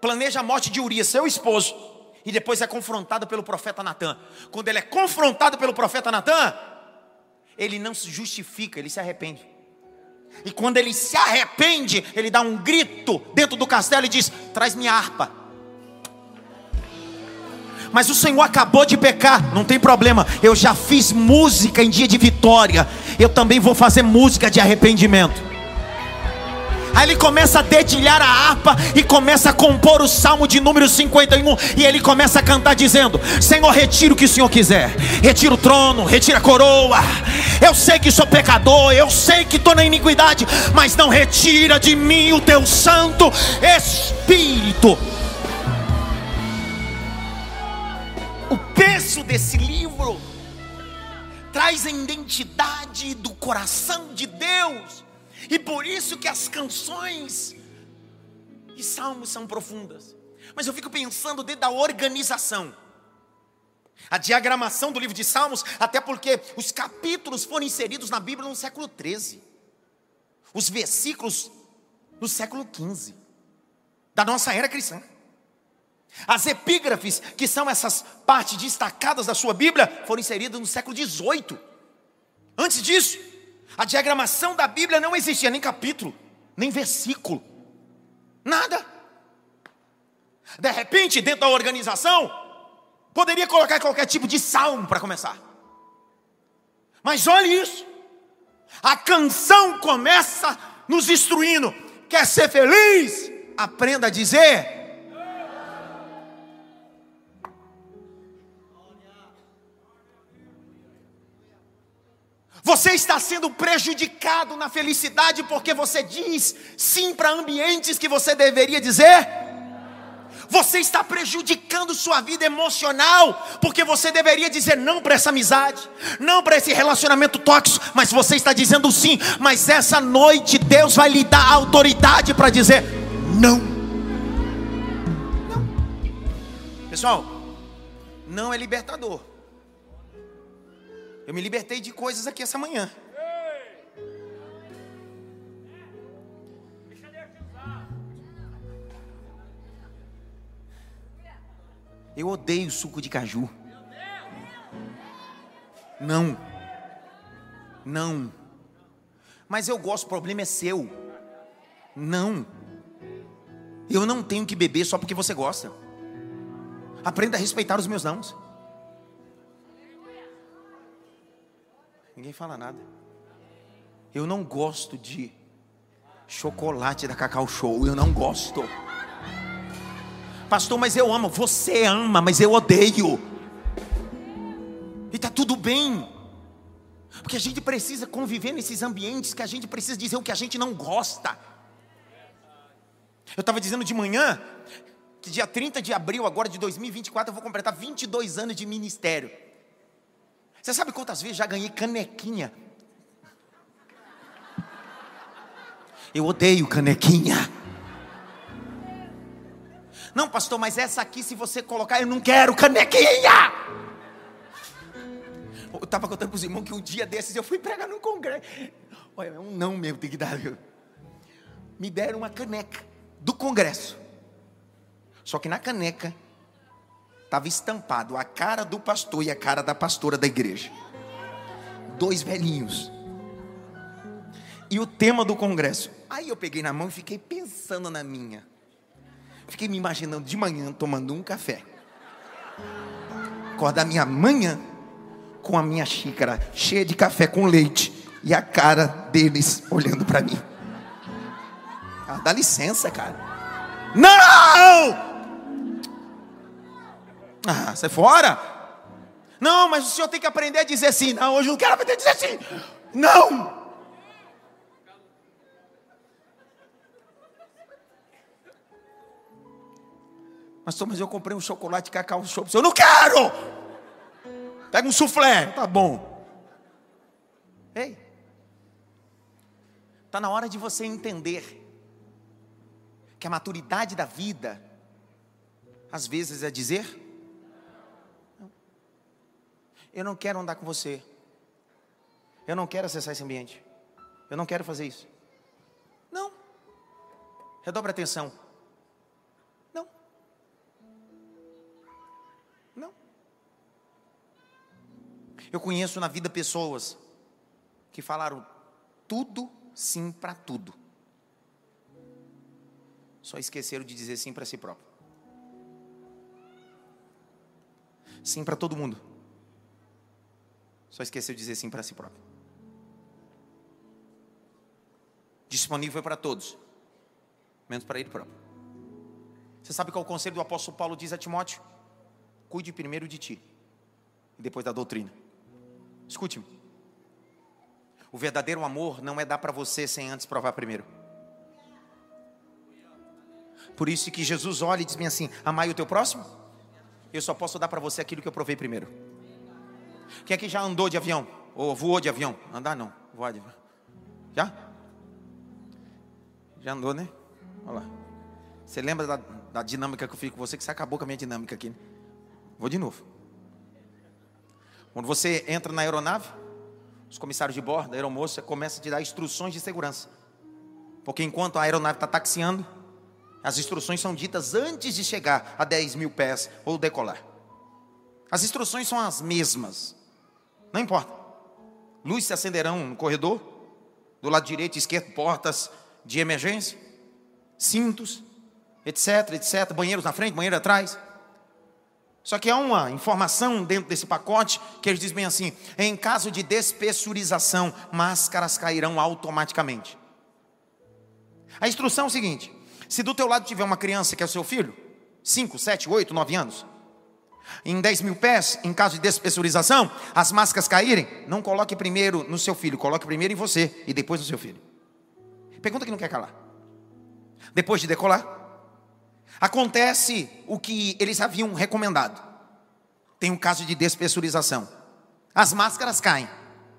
A: planeja a morte de Urias, seu esposo, e depois é confrontado pelo profeta Natan. Quando ele é confrontado pelo profeta Natan, ele não se justifica, ele se arrepende. E quando ele se arrepende, ele dá um grito dentro do castelo e diz: Traz minha harpa. Mas o Senhor acabou de pecar, não tem problema. Eu já fiz música em dia de vitória. Eu também vou fazer música de arrependimento. Aí ele começa a dedilhar a harpa e começa a compor o salmo de número 51. E ele começa a cantar dizendo: Senhor, retira o que o Senhor quiser, retira o trono, retira a coroa. Eu sei que sou pecador, eu sei que estou na iniquidade, mas não retira de mim o teu Santo Espírito. Peso desse livro traz a identidade do coração de Deus e por isso que as canções e salmos são profundas. Mas eu fico pensando dentro da organização. A diagramação do livro de Salmos, até porque os capítulos foram inseridos na Bíblia no século 13. Os versículos no século 15 da nossa era cristã. As epígrafes, que são essas partes destacadas da sua Bíblia, foram inseridas no século 18. Antes disso, a diagramação da Bíblia não existia nem capítulo, nem versículo, nada. De repente, dentro da organização, poderia colocar qualquer tipo de salmo para começar. Mas olhe isso. A canção começa nos instruindo. Quer ser feliz? Aprenda a dizer Você está sendo prejudicado na felicidade porque você diz sim para ambientes que você deveria dizer? Você está prejudicando sua vida emocional porque você deveria dizer não para essa amizade, não para esse relacionamento tóxico, mas você está dizendo sim. Mas essa noite Deus vai lhe dar autoridade para dizer não. Não. Pessoal, não é libertador. Eu me libertei de coisas aqui essa manhã. Eu odeio suco de caju. Não. Não. Mas eu gosto, o problema é seu. Não. Eu não tenho que beber só porque você gosta. Aprenda a respeitar os meus nãos. Ninguém fala nada. Eu não gosto de chocolate da Cacau Show. Eu não gosto. Pastor, mas eu amo. Você ama, mas eu odeio. E tá tudo bem. Porque a gente precisa conviver nesses ambientes que a gente precisa dizer o que a gente não gosta. Eu estava dizendo de manhã que dia 30 de abril agora de 2024 eu vou completar 22 anos de ministério. Você sabe quantas vezes já ganhei canequinha? Eu odeio canequinha. Não, pastor, mas essa aqui, se você colocar, eu não quero canequinha. Eu estava contando para os irmãos que um dia desses eu fui pregar num congresso. Olha, é um não mesmo, tem que dar. Viu? Me deram uma caneca do congresso. Só que na caneca estava estampado a cara do pastor e a cara da pastora da igreja. Dois velhinhos. E o tema do congresso. Aí eu peguei na mão e fiquei pensando na minha. Fiquei me imaginando de manhã tomando um café. Acordar minha manhã com a minha xícara cheia de café com leite e a cara deles olhando para mim. Ah, dá licença, cara. Não! Ah, sai fora. Não, mas o senhor tem que aprender a dizer sim. Não, hoje eu não quero aprender a dizer sim. Não! Mas, mas eu comprei um chocolate cacau show. Eu não quero! Pega um soufflé, tá bom. Ei, está na hora de você entender que a maturidade da vida, às vezes, é dizer eu não quero andar com você. Eu não quero acessar esse ambiente. Eu não quero fazer isso. Não. Redobre atenção. Não. Não. Eu conheço na vida pessoas que falaram tudo sim para tudo. Só esqueceram de dizer sim para si próprio. Sim para todo mundo. Só esqueceu de dizer sim para si próprio. Disponível para todos, menos para ele próprio. Você sabe qual o conselho do apóstolo Paulo diz a Timóteo? Cuide primeiro de ti e depois da doutrina. Escute-me. O verdadeiro amor não é dar para você sem antes provar primeiro. Por isso que Jesus olha e diz assim: Amai o teu próximo. Eu só posso dar para você aquilo que eu provei primeiro. Quem aqui já andou de avião? Ou voou de avião? Andar não, voar de avião. Já? Já andou, né? Olha lá. Você lembra da, da dinâmica que eu fiz com você? Que você acabou com a minha dinâmica aqui. Né? Vou de novo. Quando você entra na aeronave, os comissários de bordo, da aeromoça, começam a te dar instruções de segurança. Porque enquanto a aeronave está taxiando, as instruções são ditas antes de chegar a 10 mil pés ou decolar. As instruções são as mesmas. Não importa. Luzes se acenderão no corredor, do lado direito e esquerdo, portas de emergência, cintos, etc, etc, banheiros na frente, banheiro atrás. Só que há uma informação dentro desse pacote que eles dizem bem assim: em caso de despessurização, máscaras cairão automaticamente. A instrução é o seguinte: se do teu lado tiver uma criança que é o seu filho, 5, 7, 8, 9 anos, em 10 mil pés, em caso de despessurização, as máscaras caírem, não coloque primeiro no seu filho, coloque primeiro em você e depois no seu filho. Pergunta que não quer calar. Depois de decolar, acontece o que eles haviam recomendado. Tem um caso de despessurização. As máscaras caem.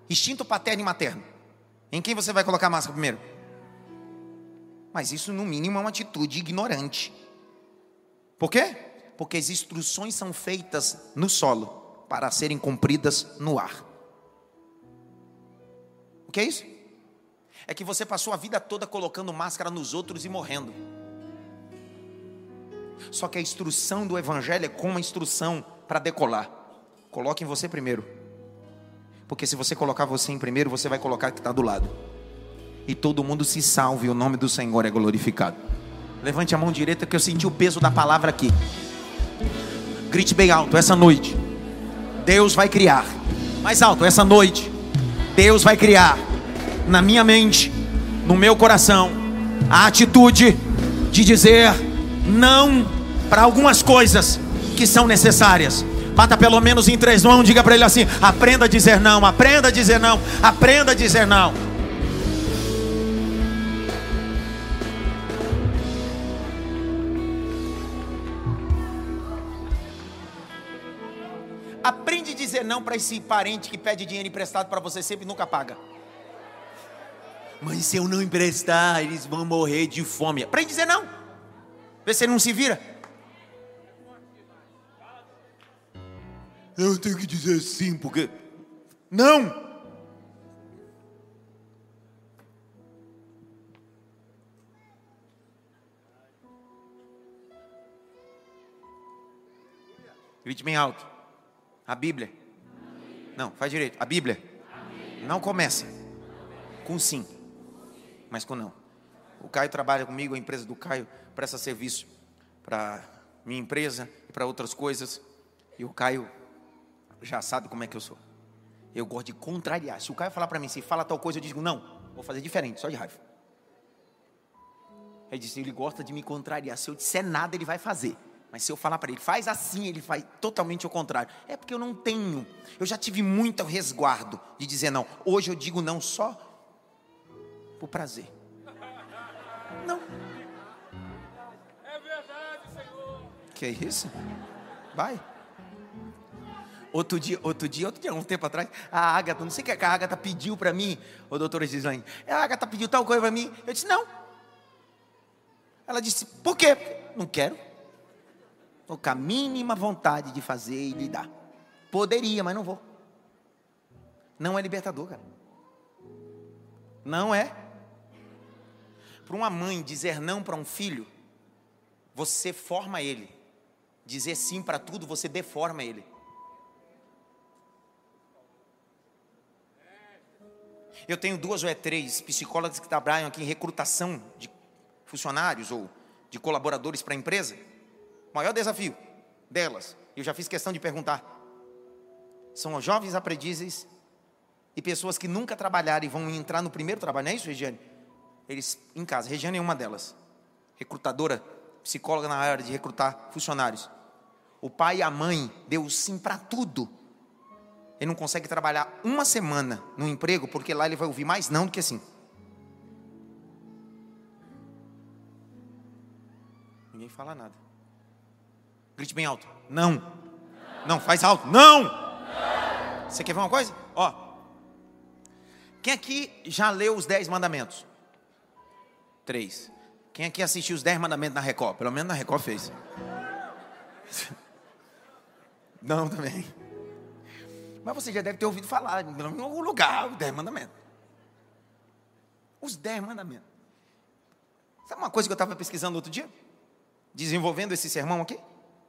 A: Instinto paterno e materno. Em quem você vai colocar a máscara primeiro? Mas isso, no mínimo, é uma atitude ignorante. Por quê? Porque as instruções são feitas no solo para serem cumpridas no ar. O que é isso? É que você passou a vida toda colocando máscara nos outros e morrendo. Só que a instrução do Evangelho é como a instrução para decolar. Coloque em você primeiro. Porque se você colocar você em primeiro, você vai colocar que está do lado. E todo mundo se salve, o nome do Senhor é glorificado. Levante a mão direita que eu senti o peso da palavra aqui. Grite bem alto essa noite. Deus vai criar. Mais alto essa noite. Deus vai criar na minha mente, no meu coração, a atitude de dizer não para algumas coisas que são necessárias. Bata pelo menos em três mãos, diga para ele assim: aprenda a dizer não, aprenda a dizer não, aprenda a dizer não. Dizer não para esse parente que pede dinheiro emprestado para você sempre e nunca paga. Mas se eu não emprestar, eles vão morrer de fome. Aprende a dizer não. Vê se não se vira. Eu tenho que dizer sim, porque. Não! Grite bem alto. A Bíblia. Não, faz direito. A Bíblia. Não começa com sim, mas com não. O Caio trabalha comigo, a empresa do Caio presta serviço para minha empresa e para outras coisas. E o Caio já sabe como é que eu sou. Eu gosto de contrariar. Se o Caio falar para mim, se fala tal coisa, eu digo, não, vou fazer diferente, só de raiva. Ele disse, ele gosta de me contrariar. Se eu disser nada, ele vai fazer. Mas se eu falar para ele, faz assim, ele faz totalmente o contrário. É porque eu não tenho. Eu já tive muito resguardo de dizer não. Hoje eu digo não só por prazer. Não.
D: É verdade, Senhor.
A: Que é isso? Vai. Outro dia, outro dia, outro dia, um tempo atrás, a Agatha, não sei o que a Agatha pediu para mim, o doutora Gislaine, a Agatha pediu tal coisa para mim, eu disse, não. Ela disse, por quê? Não quero. Estou com a mínima vontade de fazer e lhe dar. Poderia, mas não vou. Não é libertador, cara. Não é. Para uma mãe dizer não para um filho, você forma ele. Dizer sim para tudo, você deforma ele. Eu tenho duas ou é três psicólogas que trabalham aqui em recrutação de funcionários ou de colaboradores para a empresa. Maior desafio delas, eu já fiz questão de perguntar, são os jovens aprendizes e pessoas que nunca trabalharam e vão entrar no primeiro trabalho, não é isso, Regiane? Eles em casa, Regiane é uma delas, recrutadora, psicóloga na área de recrutar funcionários. O pai e a mãe deu sim para tudo ele não consegue trabalhar uma semana no emprego, porque lá ele vai ouvir mais não do que assim. Ninguém fala nada. Grite bem alto. Não. Não, faz alto. Não. não. Você quer ver uma coisa? Ó. Quem aqui já leu os dez mandamentos? Três. Quem aqui assistiu os dez mandamentos na Record? Pelo menos na Record fez. Não, também. Mas você já deve ter ouvido falar em algum lugar, os dez mandamentos. Os dez mandamentos. Sabe uma coisa que eu estava pesquisando outro dia? Desenvolvendo esse sermão aqui?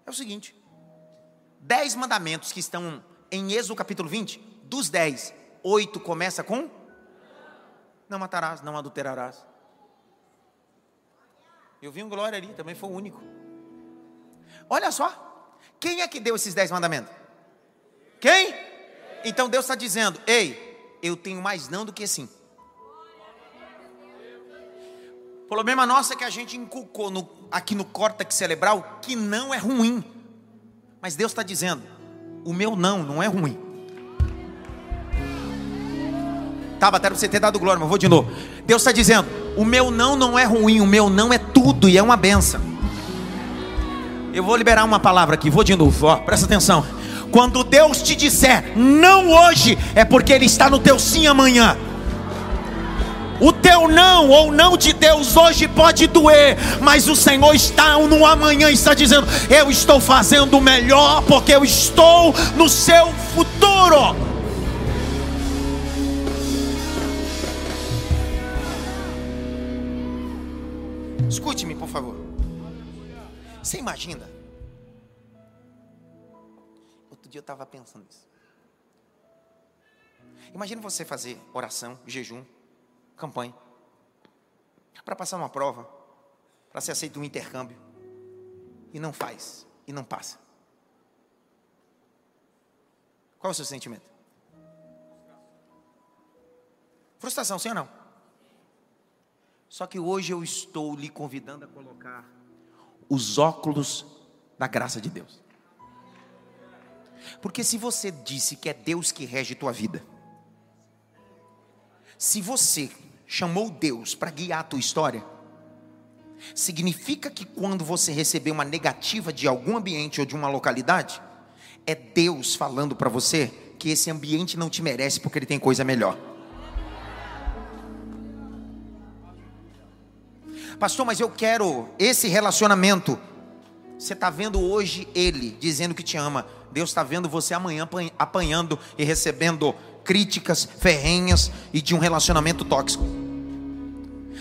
A: É o seguinte: dez mandamentos que estão em Êxodo capítulo 20, dos dez, oito começa com não matarás, não adulterarás. Eu vi um glória ali, também foi o único. Olha só, quem é que deu esses dez mandamentos? Quem? Então Deus está dizendo: Ei, eu tenho mais não do que sim. O problema nosso é que a gente inculcou no, aqui no córtex cerebral que não é ruim. Mas Deus está dizendo: o meu não não é ruim. Tava até você ter dado glória, mas vou de novo. Deus está dizendo: o meu não não é ruim, o meu não é tudo e é uma benção. Eu vou liberar uma palavra aqui, vou de novo, ó, presta atenção. Quando Deus te disser não hoje, é porque Ele está no teu sim amanhã. O teu não ou não de Deus hoje pode doer, mas o Senhor está no amanhã e está dizendo: Eu estou fazendo o melhor porque eu estou no seu futuro. Escute-me, por favor. Você imagina dia eu estava pensando nisso. Imagina você fazer oração, jejum, campanha, para passar uma prova, para ser aceito um intercâmbio. E não faz, e não passa. Qual é o seu sentimento? Frustração, sim ou não? Só que hoje eu estou lhe convidando a colocar os óculos da graça de Deus. Porque se você disse que é Deus que rege tua vida, se você chamou Deus para guiar a tua história, significa que quando você receber uma negativa de algum ambiente ou de uma localidade, é Deus falando para você que esse ambiente não te merece porque ele tem coisa melhor. Pastor, mas eu quero esse relacionamento. Você está vendo hoje ele dizendo que te ama. Deus está vendo você amanhã apanhando e recebendo críticas ferrenhas e de um relacionamento tóxico.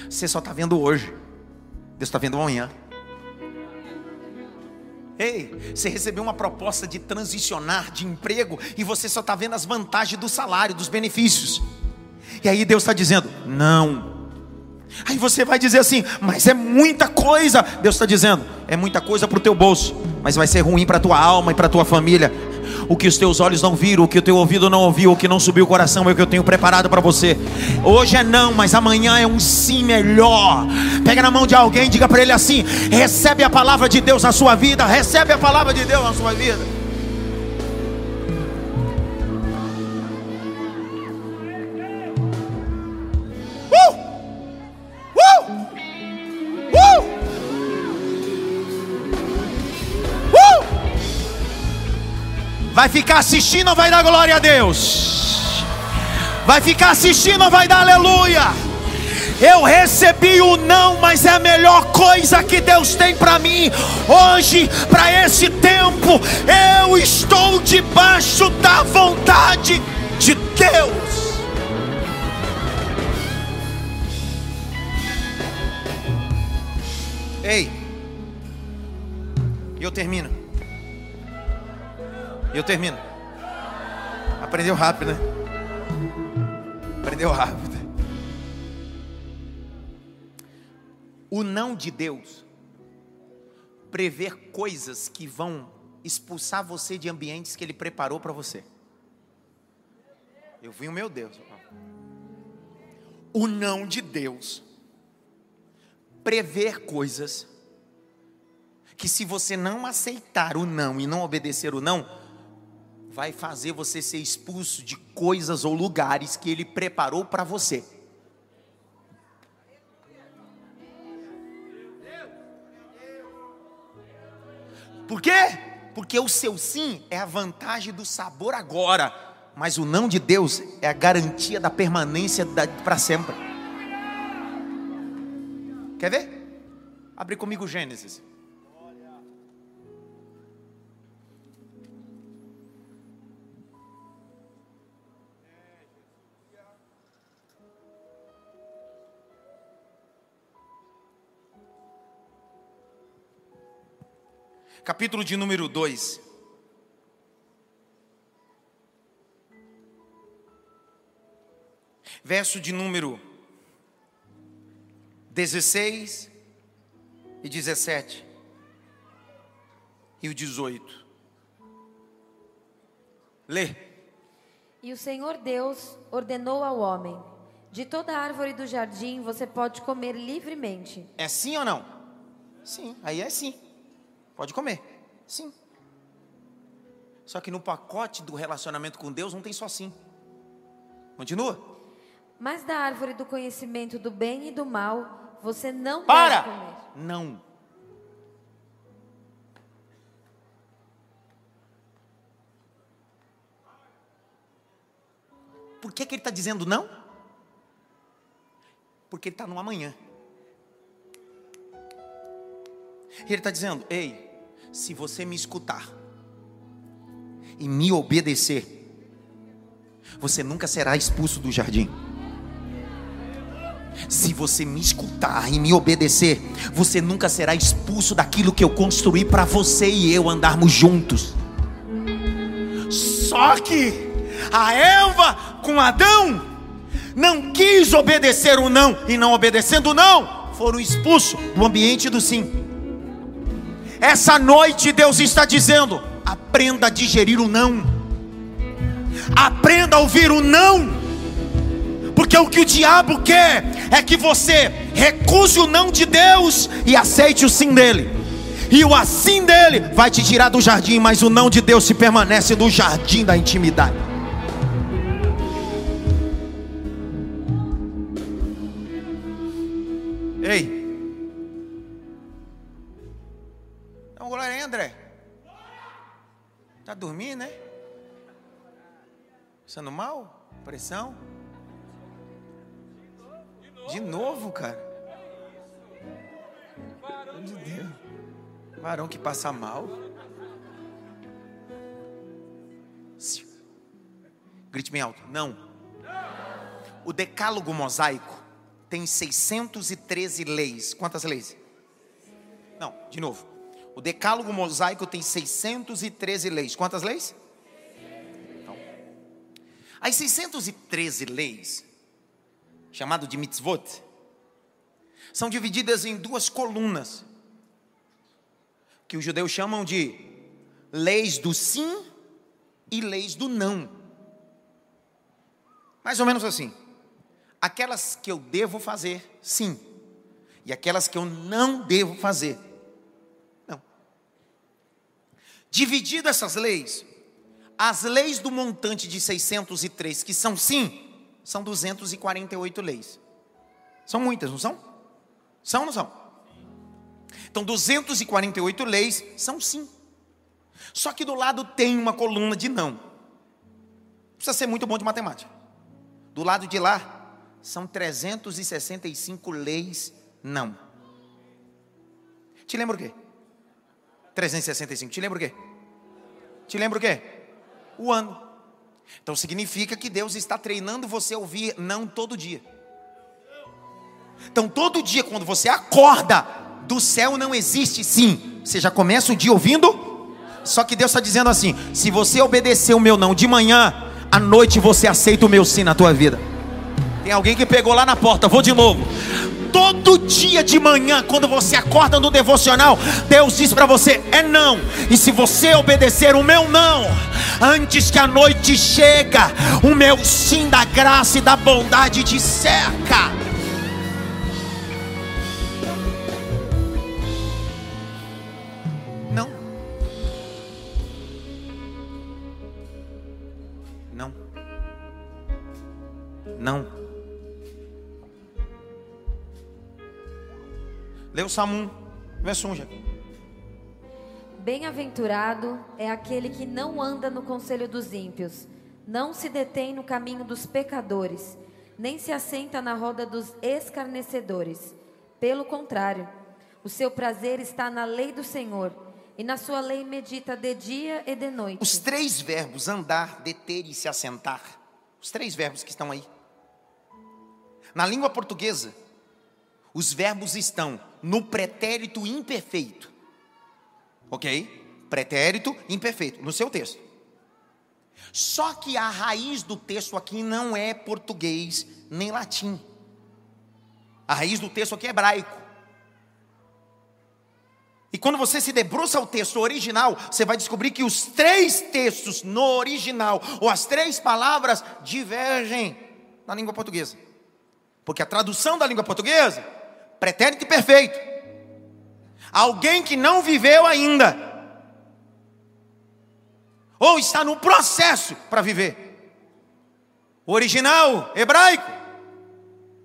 A: Você só está vendo hoje. Deus está vendo amanhã. Ei, você recebeu uma proposta de transicionar de emprego e você só está vendo as vantagens do salário, dos benefícios. E aí Deus está dizendo: não. Aí você vai dizer assim, mas é muita coisa. Deus está dizendo, é muita coisa para o teu bolso, mas vai ser ruim para a tua alma e para a tua família o que os teus olhos não viram, o que o teu ouvido não ouviu, o que não subiu o coração é o que eu tenho preparado para você. Hoje é não, mas amanhã é um sim melhor. Pega na mão de alguém, diga para ele assim: recebe a palavra de Deus na sua vida, recebe a palavra de Deus na sua vida. Vai ficar assistindo ou vai dar glória a Deus? Vai ficar assistindo ou vai dar aleluia? Eu recebi o não, mas é a melhor coisa que Deus tem para mim hoje, para esse tempo. Eu estou debaixo da vontade de Deus. Ei, eu termino. E eu termino. Aprendeu rápido, né? Aprendeu rápido. O não de Deus prever coisas que vão expulsar você de ambientes que Ele preparou para você. Eu vi o meu Deus. O não de Deus prever coisas que se você não aceitar o não e não obedecer o não, vai fazer você ser expulso de coisas ou lugares que Ele preparou para você. Por quê? Porque o seu sim é a vantagem do sabor agora, mas o não de Deus é a garantia da permanência para sempre. Quer ver? Abre comigo Gênesis. Capítulo de número 2. Verso de número 16 e 17 e o 18. Lê.
B: E o Senhor Deus ordenou ao homem: De toda árvore do jardim você pode comer livremente.
A: É sim ou não? Sim, aí é sim. Pode comer. Sim. Só que no pacote do relacionamento com Deus não tem só sim. Continua.
B: Mas da árvore do conhecimento do bem e do mal, você não
A: Para!
B: deve comer.
A: Não. Por que, que ele está dizendo não? Porque ele está no amanhã. Ele está dizendo: Ei, se você me escutar e me obedecer, você nunca será expulso do jardim. Se você me escutar e me obedecer, você nunca será expulso daquilo que eu construí para você e eu andarmos juntos. Só que a Eva com Adão não quis obedecer o não, e não obedecendo o não, foram expulsos do ambiente do sim. Essa noite Deus está dizendo: aprenda a digerir o não, aprenda a ouvir o não, porque o que o diabo quer é que você recuse o não de Deus e aceite o sim dele. E o assim dele vai te tirar do jardim, mas o não de Deus se permanece no jardim da intimidade. André. Tá dormindo, né? Passando mal? Pressão? De novo, cara. Pelo de Deus. Varão que passa mal. Grite bem alto. Não. O decálogo mosaico tem 613 leis. Quantas leis? Não, de novo. O decálogo mosaico tem 613 leis. Quantas leis? Não. As 613 leis, chamado de mitzvot, são divididas em duas colunas, que os judeus chamam de leis do sim e leis do não. Mais ou menos assim aquelas que eu devo fazer, sim, e aquelas que eu não devo fazer, Dividido essas leis, as leis do montante de 603, que são sim, são 248 leis. São muitas, não são? São ou não são? Então, 248 leis são sim. Só que do lado tem uma coluna de não. Precisa ser muito bom de matemática. Do lado de lá são 365 leis não. Te lembra o quê? 365. Te lembra o quê? Te lembra o quê? O ano. Então significa que Deus está treinando você a ouvir não todo dia. Então todo dia quando você acorda, do céu não existe sim. Você já começa o dia ouvindo? Só que Deus está dizendo assim: se você obedecer o meu não de manhã, à noite você aceita o meu sim na tua vida. Tem alguém que pegou lá na porta, vou de novo. Todo dia de manhã, quando você acorda no devocional, Deus diz para você: é não. E se você obedecer o meu não, antes que a noite chega, o meu sim da graça e da bondade te cerca. Não. Não. Não. Lê o Salmo 1, verso 1,
B: Bem-aventurado é aquele que não anda no conselho dos ímpios, não se detém no caminho dos pecadores, nem se assenta na roda dos escarnecedores. Pelo contrário, o seu prazer está na lei do Senhor, e na sua lei medita de dia e de noite.
A: Os três verbos andar, deter e se assentar, os três verbos que estão aí. Na língua portuguesa, os verbos estão no pretérito imperfeito. Ok? Pretérito imperfeito, no seu texto. Só que a raiz do texto aqui não é português nem latim. A raiz do texto aqui é hebraico. E quando você se debruça ao texto original, você vai descobrir que os três textos no original, ou as três palavras, divergem na língua portuguesa. Porque a tradução da língua portuguesa pretérito perfeito. Alguém que não viveu ainda, ou está no processo para viver. O original hebraico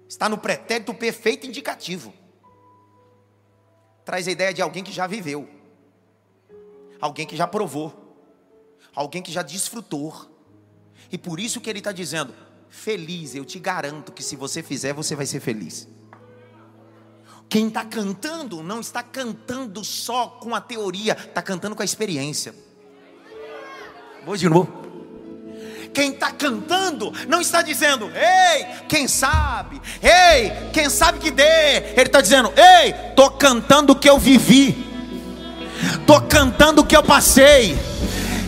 A: está no pretérito perfeito indicativo. Traz a ideia de alguém que já viveu, alguém que já provou, alguém que já desfrutou. E por isso que ele está dizendo: feliz, eu te garanto que se você fizer, você vai ser feliz. Quem está cantando não está cantando só com a teoria, está cantando com a experiência. Vou de novo. Quem está cantando não está dizendo, ei, quem sabe, ei, quem sabe que dê. Ele está dizendo, ei, estou cantando o que eu vivi, estou cantando o que eu passei.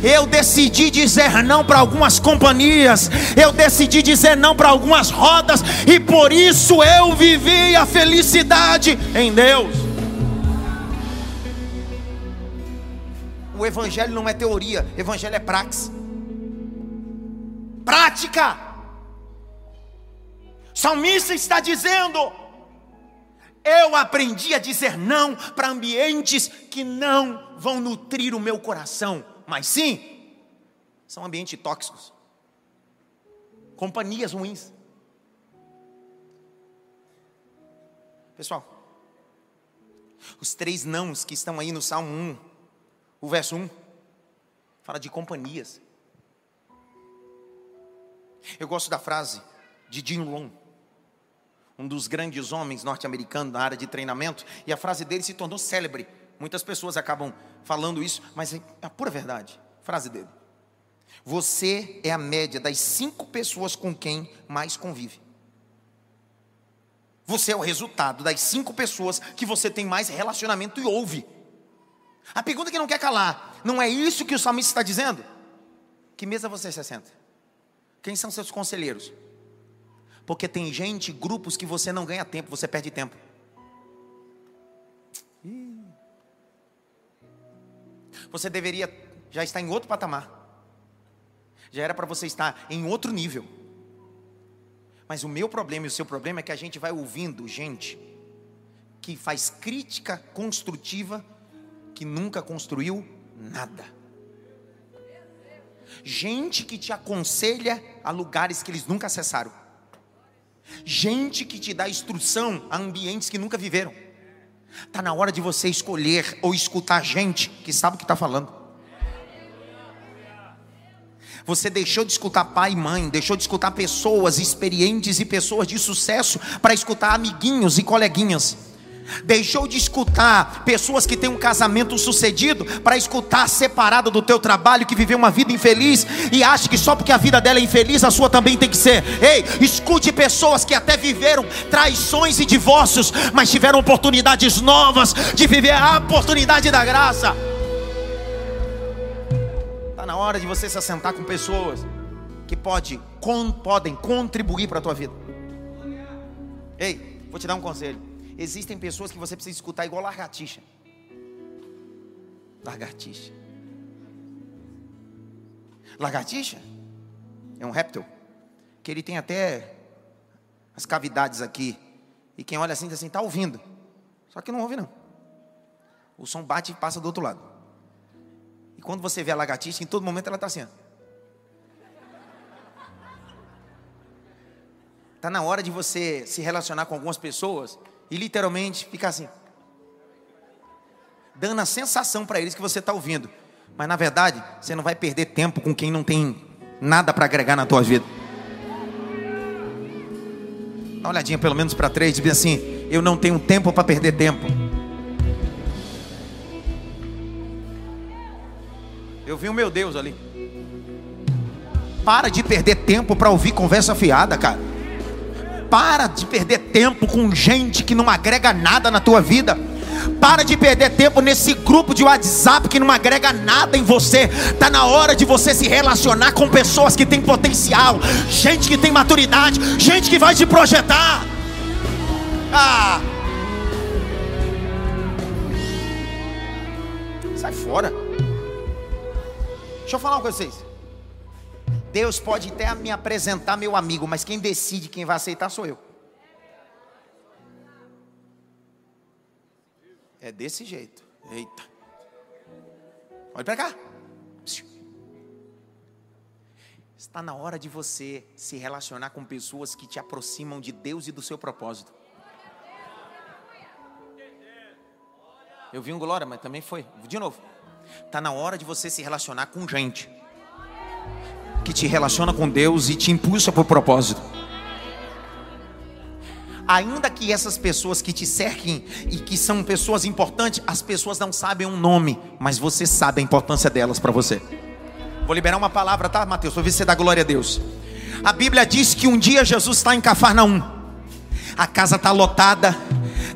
A: Eu decidi dizer não para algumas companhias, eu decidi dizer não para algumas rodas, e por isso eu vivi a felicidade em Deus. O Evangelho não é teoria, o Evangelho é praxe prática. Salmista está dizendo: eu aprendi a dizer não para ambientes que não vão nutrir o meu coração, mas sim, são ambientes tóxicos, companhias ruins. Pessoal, os três nãos que estão aí no Salmo 1, o verso 1, fala de companhias. Eu gosto da frase de Jim Rohn, um dos grandes homens norte-americanos na área de treinamento, e a frase dele se tornou célebre. Muitas pessoas acabam falando isso, mas é a pura verdade. Frase dele: Você é a média das cinco pessoas com quem mais convive. Você é o resultado das cinco pessoas que você tem mais relacionamento e ouve. A pergunta que não quer calar, não é isso que o salmista está dizendo? Que mesa você se senta? Quem são seus conselheiros? Porque tem gente, grupos que você não ganha tempo, você perde tempo. Você deveria já estar em outro patamar. Já era para você estar em outro nível. Mas o meu problema e o seu problema é que a gente vai ouvindo gente que faz crítica construtiva que nunca construiu nada. Gente que te aconselha a lugares que eles nunca acessaram. Gente que te dá instrução a ambientes que nunca viveram. Está na hora de você escolher ou escutar gente que sabe o que está falando. Você deixou de escutar pai e mãe, deixou de escutar pessoas experientes e pessoas de sucesso para escutar amiguinhos e coleguinhas deixou de escutar pessoas que têm um casamento sucedido para escutar separada do teu trabalho que viveu uma vida infeliz e acha que só porque a vida dela é infeliz a sua também tem que ser. Ei, escute pessoas que até viveram traições e divórcios, mas tiveram oportunidades novas de viver a oportunidade da graça. Está na hora de você se assentar com pessoas que pode, podem contribuir para a tua vida. Ei, vou te dar um conselho. Existem pessoas que você precisa escutar igual lagartixa. Lagartixa. Lagartixa é um réptil que ele tem até as cavidades aqui. E quem olha assim diz assim, está ouvindo. Só que não ouve não. O som bate e passa do outro lado. E quando você vê a lagartixa, em todo momento ela está assim. Está na hora de você se relacionar com algumas pessoas e literalmente ficar assim, dando a sensação para eles que você está ouvindo, mas na verdade você não vai perder tempo com quem não tem nada para agregar na tua vida. Dá uma olhadinha pelo menos para três diz assim: Eu não tenho tempo para perder tempo. Eu vi o meu Deus ali. Para de perder tempo para ouvir conversa fiada, cara. Para de perder tempo com gente que não agrega nada na tua vida. Para de perder tempo nesse grupo de WhatsApp que não agrega nada em você. Está na hora de você se relacionar com pessoas que têm potencial, gente que tem maturidade, gente que vai te projetar. Ah! Sai fora. Deixa eu falar uma coisa com vocês. Deus pode até me apresentar meu amigo, mas quem decide quem vai aceitar sou eu. É desse jeito. Eita. Olha para cá. Está na hora de você se relacionar com pessoas que te aproximam de Deus e do seu propósito. Eu vi um glória, mas também foi. De novo. Está na hora de você se relacionar com gente que te relaciona com Deus e te impulsa para o propósito. Ainda que essas pessoas que te cerquem e que são pessoas importantes, as pessoas não sabem um nome, mas você sabe a importância delas para você. Vou liberar uma palavra, tá, Mateus? Vou ver se você dá glória a Deus. A Bíblia diz que um dia Jesus está em Cafarnaum, a casa está lotada,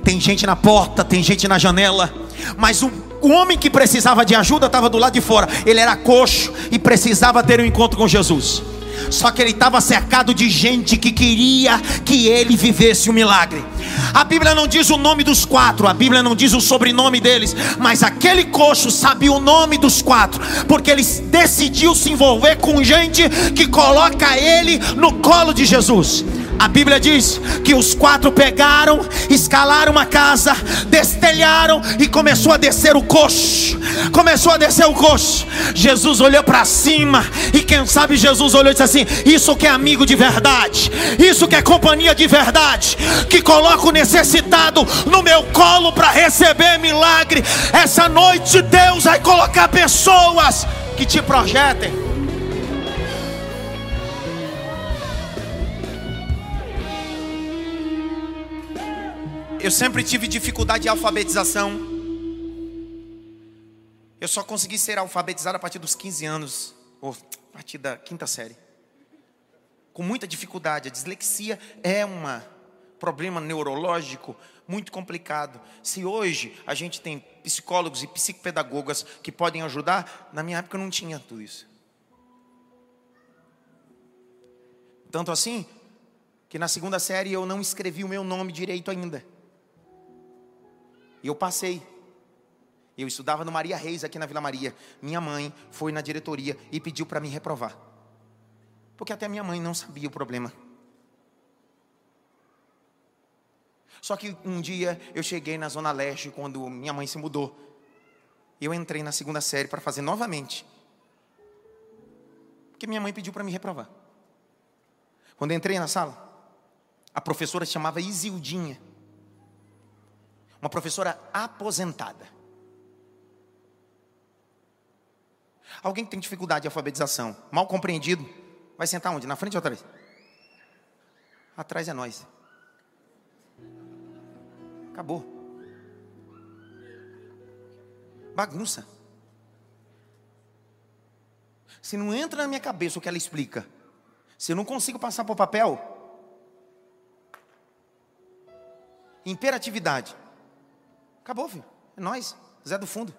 A: tem gente na porta, tem gente na janela, mas um O homem que precisava de ajuda estava do lado de fora. Ele era coxo e precisava ter um encontro com Jesus. Só que ele estava cercado de gente que queria que ele vivesse o milagre. A Bíblia não diz o nome dos quatro, a Bíblia não diz o sobrenome deles, mas aquele coxo sabia o nome dos quatro, porque ele decidiu se envolver com gente que coloca ele no colo de Jesus. A Bíblia diz que os quatro pegaram, escalaram uma casa, destelharam e começou a descer o coxo. Começou a descer o coxo. Jesus olhou para cima e quem sabe Jesus olhou e disse assim: Isso que é amigo de verdade, isso que é companhia de verdade, que coloca o necessitado no meu colo para receber milagre. Essa noite Deus vai colocar pessoas que te projetem. Eu sempre tive dificuldade de alfabetização. Eu só consegui ser alfabetizado a partir dos 15 anos, ou a partir da quinta série. Com muita dificuldade. A dislexia é um problema neurológico muito complicado. Se hoje a gente tem psicólogos e psicopedagogas que podem ajudar, na minha época não tinha tudo isso. Tanto assim que na segunda série eu não escrevi o meu nome direito ainda. E eu passei. Eu estudava no Maria Reis, aqui na Vila Maria. Minha mãe foi na diretoria e pediu para me reprovar. Porque até minha mãe não sabia o problema. Só que um dia eu cheguei na Zona Leste, quando minha mãe se mudou. Eu entrei na segunda série para fazer novamente. Porque minha mãe pediu para me reprovar. Quando entrei na sala, a professora chamava Isildinha uma professora aposentada. Alguém que tem dificuldade de alfabetização, mal compreendido, vai sentar onde? Na frente ou atrás? Atrás é nós. Acabou. Bagunça. Se não entra na minha cabeça o que ela explica, se eu não consigo passar para o papel, imperatividade. Acabou, filho. É nós, Zé do Fundo.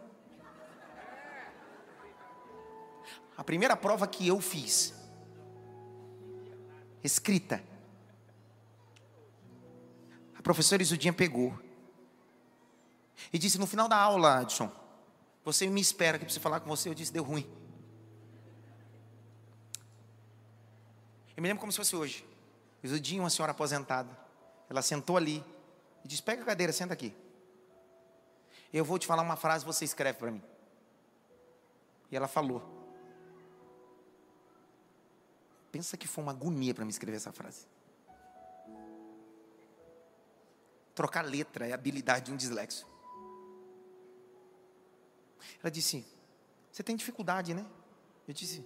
A: A primeira prova que eu fiz, escrita, a professora Isudinha pegou e disse no final da aula, Adson, você me espera que eu preciso falar com você. Eu disse, deu ruim. Eu me lembro como se fosse hoje. Isudinha, uma senhora aposentada, ela sentou ali e disse: Pega a cadeira, senta aqui. Eu vou te falar uma frase, você escreve para mim. E ela falou. Pensa que foi uma agonia para me escrever essa frase. Trocar letra é habilidade de um dislexo. Ela disse: Você tem dificuldade, né? Eu disse: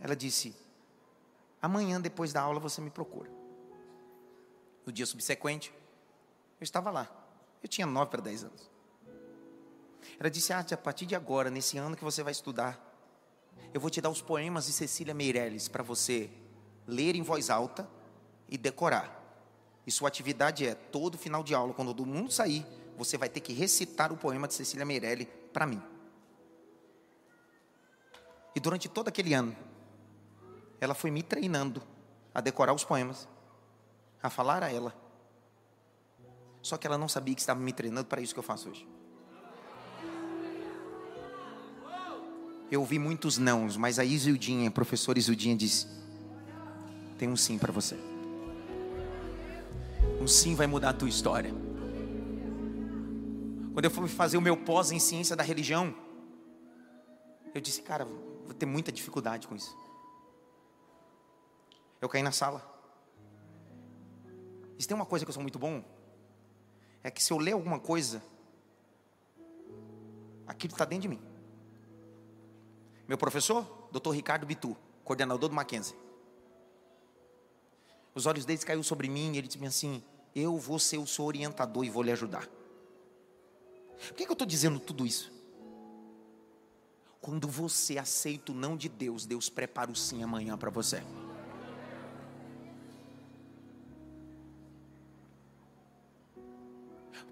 A: Ela disse: Amanhã, depois da aula, você me procura. No dia subsequente, eu estava lá. Eu tinha 9 para 10 anos. Ela disse: Ah, a partir de agora, nesse ano que você vai estudar, eu vou te dar os poemas de Cecília Meirelles para você ler em voz alta e decorar. E sua atividade é, todo final de aula, quando todo mundo sair, você vai ter que recitar o poema de Cecília Meirelles para mim. E durante todo aquele ano, ela foi me treinando a decorar os poemas, a falar a ela só que ela não sabia que estava me treinando para isso que eu faço hoje. Eu ouvi muitos nãos, mas a Isildinha, a professora Isildinha disse: tem um sim para você. Um sim vai mudar a tua história. Quando eu fui fazer o meu pós em ciência da religião, eu disse, cara, vou ter muita dificuldade com isso. Eu caí na sala. Se tem uma coisa que eu sou muito bom, é que se eu ler alguma coisa, aquilo está dentro de mim. Meu professor, Dr. Ricardo Bitu, coordenador do Mackenzie. Os olhos dele caiu sobre mim e ele disse assim: Eu vou ser o seu orientador e vou lhe ajudar. Por que, que eu estou dizendo tudo isso? Quando você aceita o não de Deus, Deus prepara o sim amanhã para você.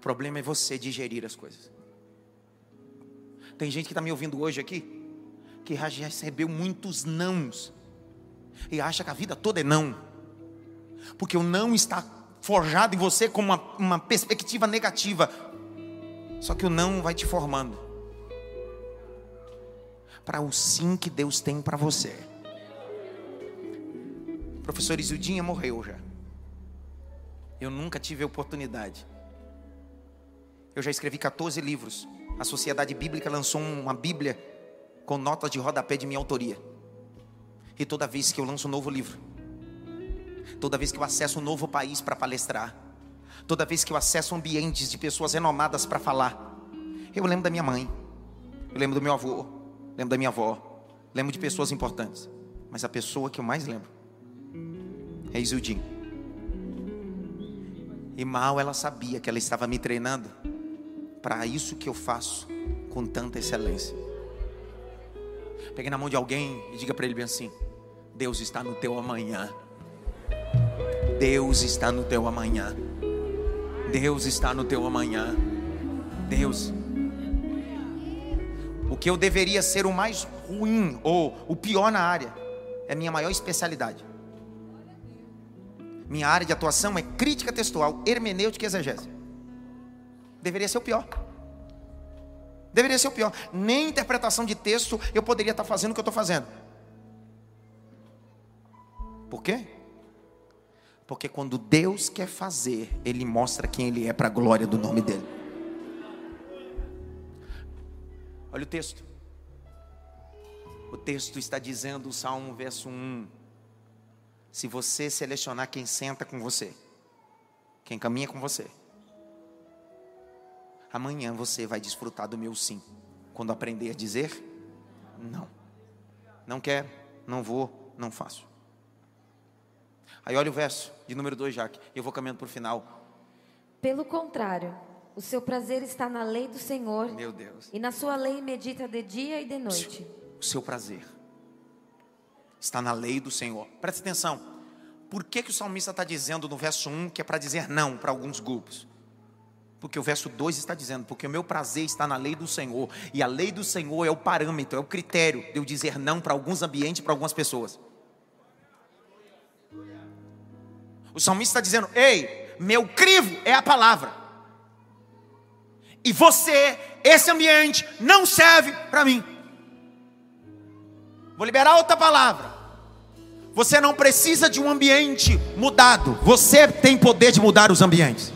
A: Problema é você digerir as coisas. Tem gente que está me ouvindo hoje aqui que já recebeu muitos nãos e acha que a vida toda é não, porque o não está forjado em você como uma, uma perspectiva negativa. Só que o não vai te formando para o sim que Deus tem para você. O professor Isildinha morreu já. Eu nunca tive a oportunidade. Eu já escrevi 14 livros. A Sociedade Bíblica lançou uma Bíblia com notas de rodapé de minha autoria. E toda vez que eu lanço um novo livro, toda vez que eu acesso um novo país para palestrar, toda vez que eu acesso ambientes de pessoas renomadas para falar, eu lembro da minha mãe, eu lembro do meu avô, lembro da minha avó, lembro de pessoas importantes, mas a pessoa que eu mais lembro é Isildin. E mal ela sabia que ela estava me treinando para isso que eu faço com tanta excelência. Pegue na mão de alguém e diga para ele bem assim: Deus está no teu amanhã. Deus está no teu amanhã. Deus está no teu amanhã. Deus. O que eu deveria ser o mais ruim ou o pior na área é minha maior especialidade. Minha área de atuação é crítica textual, hermenêutica e exegese. Deveria ser o pior. Deveria ser o pior. Nem interpretação de texto eu poderia estar fazendo o que eu estou fazendo. Por quê? Porque quando Deus quer fazer, Ele mostra quem Ele é para a glória do nome dEle. Olha o texto. O texto está dizendo, o Salmo verso 1. Se você selecionar quem senta com você, quem caminha com você, Amanhã você vai desfrutar do meu sim. Quando aprender a dizer não. Não quero, não vou, não faço. Aí olha o verso de número 2, Jaque. Eu vou caminhando para o final.
B: Pelo contrário, o seu prazer está na lei do Senhor.
A: Meu Deus.
B: E na sua lei medita de dia e de noite.
A: O seu prazer está na lei do Senhor. Preste atenção. Por que, que o salmista está dizendo no verso 1 que é para dizer não para alguns grupos? Porque o verso 2 está dizendo: Porque o meu prazer está na lei do Senhor, e a lei do Senhor é o parâmetro, é o critério de eu dizer não para alguns ambientes, para algumas pessoas. O salmista está dizendo: Ei, meu crivo é a palavra, e você, esse ambiente, não serve para mim. Vou liberar outra palavra. Você não precisa de um ambiente mudado, você tem poder de mudar os ambientes.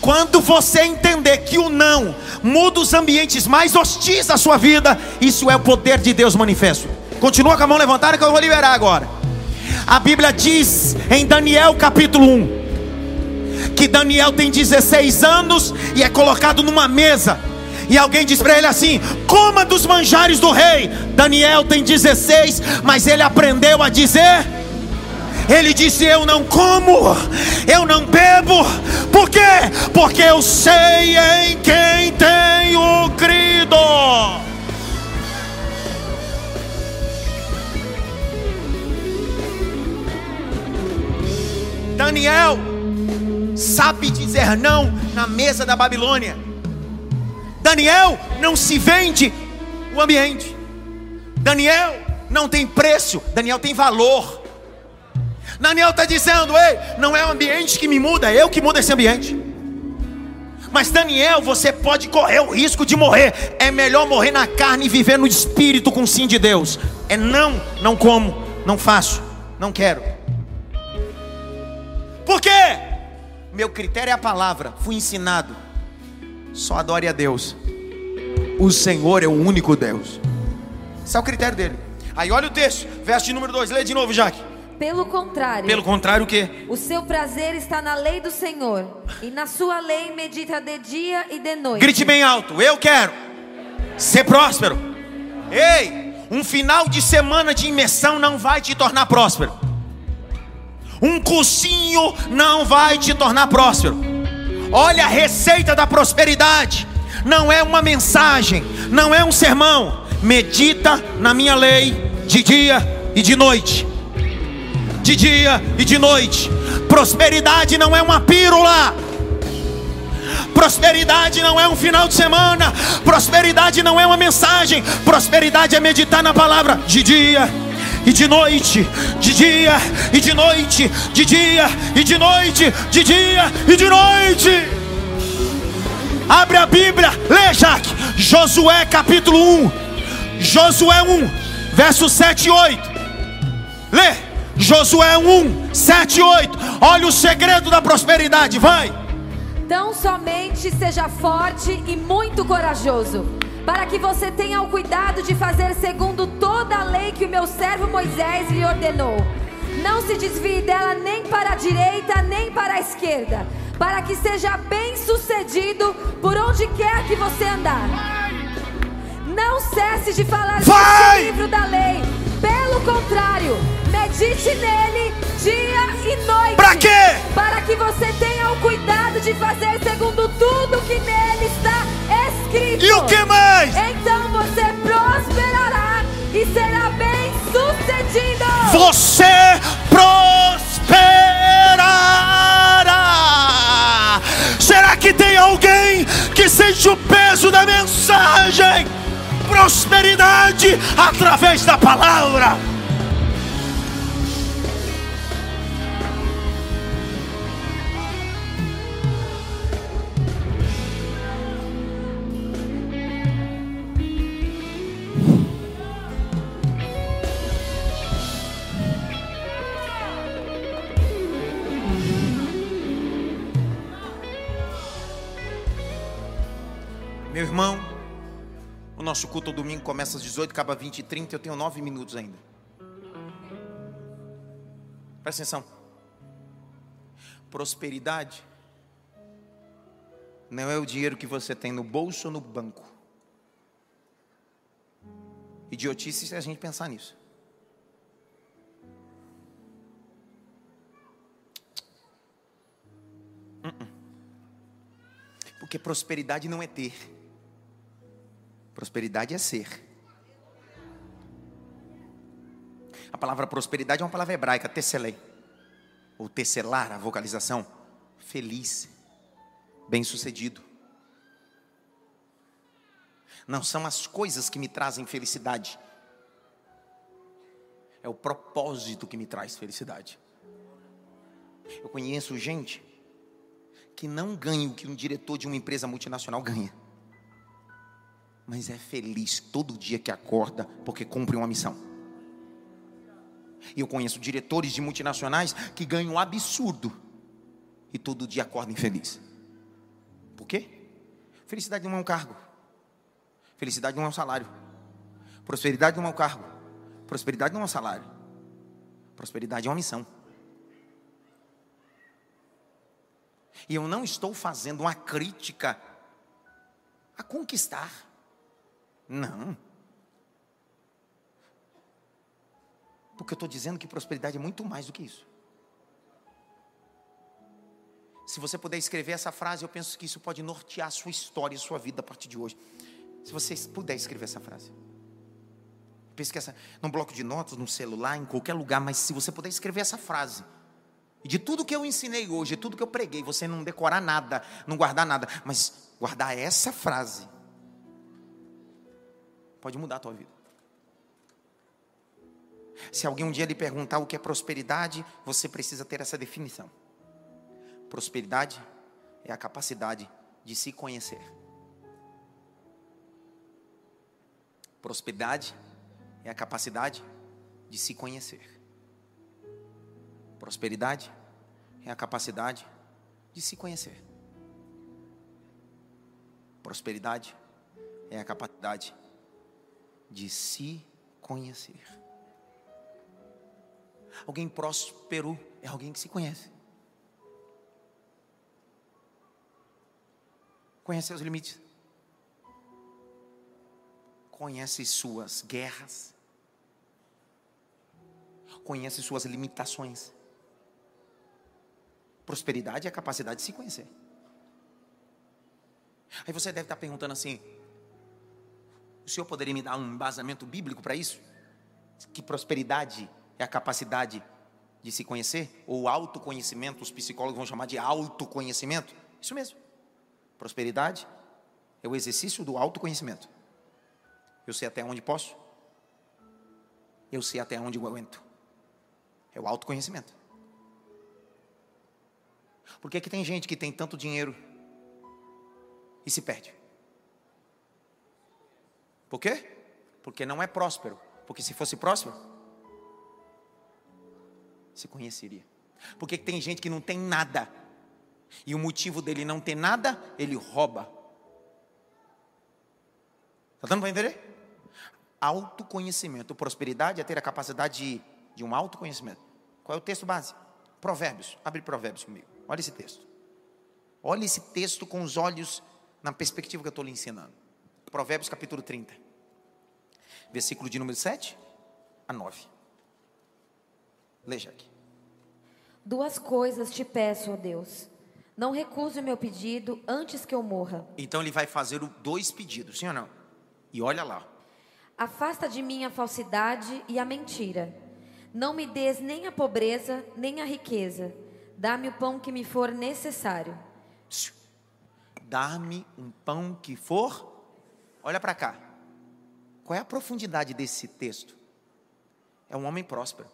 A: Quando você entender que o não muda os ambientes mais hostis da sua vida, isso é o poder de Deus manifesto. Continua com a mão levantada que eu vou liberar agora. A Bíblia diz em Daniel capítulo 1 que Daniel tem 16 anos e é colocado numa mesa. E alguém diz para ele assim: coma dos manjares do rei. Daniel tem 16, mas ele aprendeu a dizer ele disse: Eu não como, eu não bebo. Por quê? Porque eu sei em quem tenho crido. Daniel sabe dizer não na mesa da Babilônia. Daniel não se vende o ambiente. Daniel não tem preço, Daniel tem valor. Daniel está dizendo: Ei, não é o ambiente que me muda, é eu que mudo esse ambiente. Mas Daniel, você pode correr o risco de morrer. É melhor morrer na carne e viver no espírito com o sim de Deus. É não, não como, não faço, não quero. Por quê? Meu critério é a palavra. Fui ensinado. Só adore a Deus. O Senhor é o único Deus. Esse é o critério dele. Aí olha o texto, verso de número 2. Lê de novo, Jaque.
B: Pelo contrário.
A: Pelo contrário, o quê?
B: O seu prazer está na lei do Senhor, e na sua lei medita de dia e de noite.
A: Grite bem alto: Eu quero ser próspero. Ei, um final de semana de imersão não vai te tornar próspero. Um cursinho não vai te tornar próspero. Olha a receita da prosperidade. Não é uma mensagem, não é um sermão. Medita na minha lei de dia e de noite de dia e de noite. Prosperidade não é uma pílula. Prosperidade não é um final de semana, prosperidade não é uma mensagem, prosperidade é meditar na palavra de dia e de noite, de dia e de noite, de dia e de noite, de dia e de noite. Abre a Bíblia, lê, Jaque. Josué capítulo 1. Josué 1, verso 7 e 8. Lê. Josué 1, 7 e 8. Olha o segredo da prosperidade, vai.
C: Tão somente seja forte e muito corajoso, para que você tenha o cuidado de fazer segundo toda a lei que o meu servo Moisés lhe ordenou. Não se desvie dela nem para a direita nem para a esquerda, para que seja bem sucedido por onde quer que você andar. Não cesse de falar deste livro da lei. Pelo contrário, medite nele dia e noite.
A: Pra quê?
C: Para que você tenha o cuidado de fazer segundo tudo que nele está escrito.
A: E o que mais?
C: Então você prosperará e será bem sucedido.
A: Você prosperará. Será que tem alguém que sente o peso da mensagem? Prosperidade através da palavra. Nosso culto ao domingo começa às 18, acaba 20 e 30, eu tenho 9 minutos ainda. Presta atenção. Prosperidade não é o dinheiro que você tem no bolso ou no banco. Idiotice se a gente pensar nisso. Uh-uh. Porque prosperidade não é ter. Prosperidade é ser. A palavra prosperidade é uma palavra hebraica, tesselei. Ou tesselar, a vocalização. Feliz, bem-sucedido. Não são as coisas que me trazem felicidade. É o propósito que me traz felicidade. Eu conheço gente que não ganha o que um diretor de uma empresa multinacional ganha mas é feliz todo dia que acorda porque cumpre uma missão. E eu conheço diretores de multinacionais que ganham um absurdo e todo dia acordam infeliz. Por quê? Felicidade não é um cargo. Felicidade não é um salário. Prosperidade não é um cargo. Prosperidade não é um salário. Prosperidade é uma missão. E eu não estou fazendo uma crítica a conquistar. Não. Porque eu estou dizendo que prosperidade é muito mais do que isso. Se você puder escrever essa frase, eu penso que isso pode nortear a sua história e sua vida a partir de hoje. Se você puder escrever essa frase. Pense que essa, num bloco de notas, no celular, em qualquer lugar, mas se você puder escrever essa frase. E de tudo que eu ensinei hoje, de tudo que eu preguei, você não decorar nada, não guardar nada, mas guardar essa frase pode mudar a tua vida. Se alguém um dia lhe perguntar o que é prosperidade, você precisa ter essa definição. Prosperidade é a capacidade de se conhecer. Prosperidade é a capacidade de se conhecer. Prosperidade é a capacidade de se conhecer. Prosperidade é a capacidade de se conhecer. Alguém próspero é alguém que se conhece. Conhece seus limites. Conhece suas guerras. Conhece suas limitações. Prosperidade é a capacidade de se conhecer. Aí você deve estar perguntando assim: o senhor poderia me dar um embasamento bíblico para isso? Que prosperidade é a capacidade de se conhecer? Ou autoconhecimento, os psicólogos vão chamar de autoconhecimento? Isso mesmo. Prosperidade é o exercício do autoconhecimento. Eu sei até onde posso. Eu sei até onde eu aguento. É o autoconhecimento. Por que, que tem gente que tem tanto dinheiro e se perde? Por quê? Porque não é próspero. Porque se fosse próspero, se conheceria. Por que, que tem gente que não tem nada? E o motivo dele não ter nada, ele rouba. Está dando para entender? Autoconhecimento. Prosperidade é ter a capacidade de, de um autoconhecimento. Qual é o texto base? Provérbios. Abre Provérbios comigo. Olha esse texto. Olha esse texto com os olhos na perspectiva que eu estou lhe ensinando. Provérbios capítulo 30. Versículo de número 7 a 9. Leia aqui.
B: Duas coisas te peço, ó Deus. Não recuse o meu pedido antes que eu morra.
A: Então ele vai fazer dois pedidos, sim ou não? E olha lá.
B: Afasta de mim a falsidade e a mentira. Não me des nem a pobreza, nem a riqueza. Dá-me o pão que me for necessário.
A: Dá-me um pão que for. Olha para cá. Qual é a profundidade desse texto? É um homem próspero.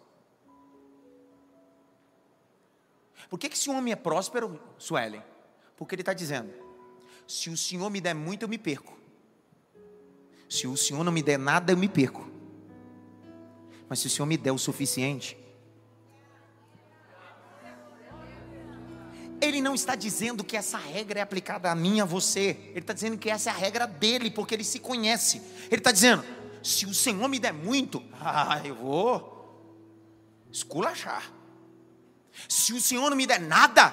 A: Por que, que esse homem é próspero, Suelen? Porque ele está dizendo: se o Senhor me der muito, eu me perco. Se o Senhor não me der nada, eu me perco. Mas se o Senhor me der o suficiente, Ele não está dizendo que essa regra é aplicada a mim, a você. Ele está dizendo que essa é a regra dele, porque ele se conhece. Ele está dizendo: se o Senhor me der muito, ah, eu vou esculachar. Se o Senhor não me der nada,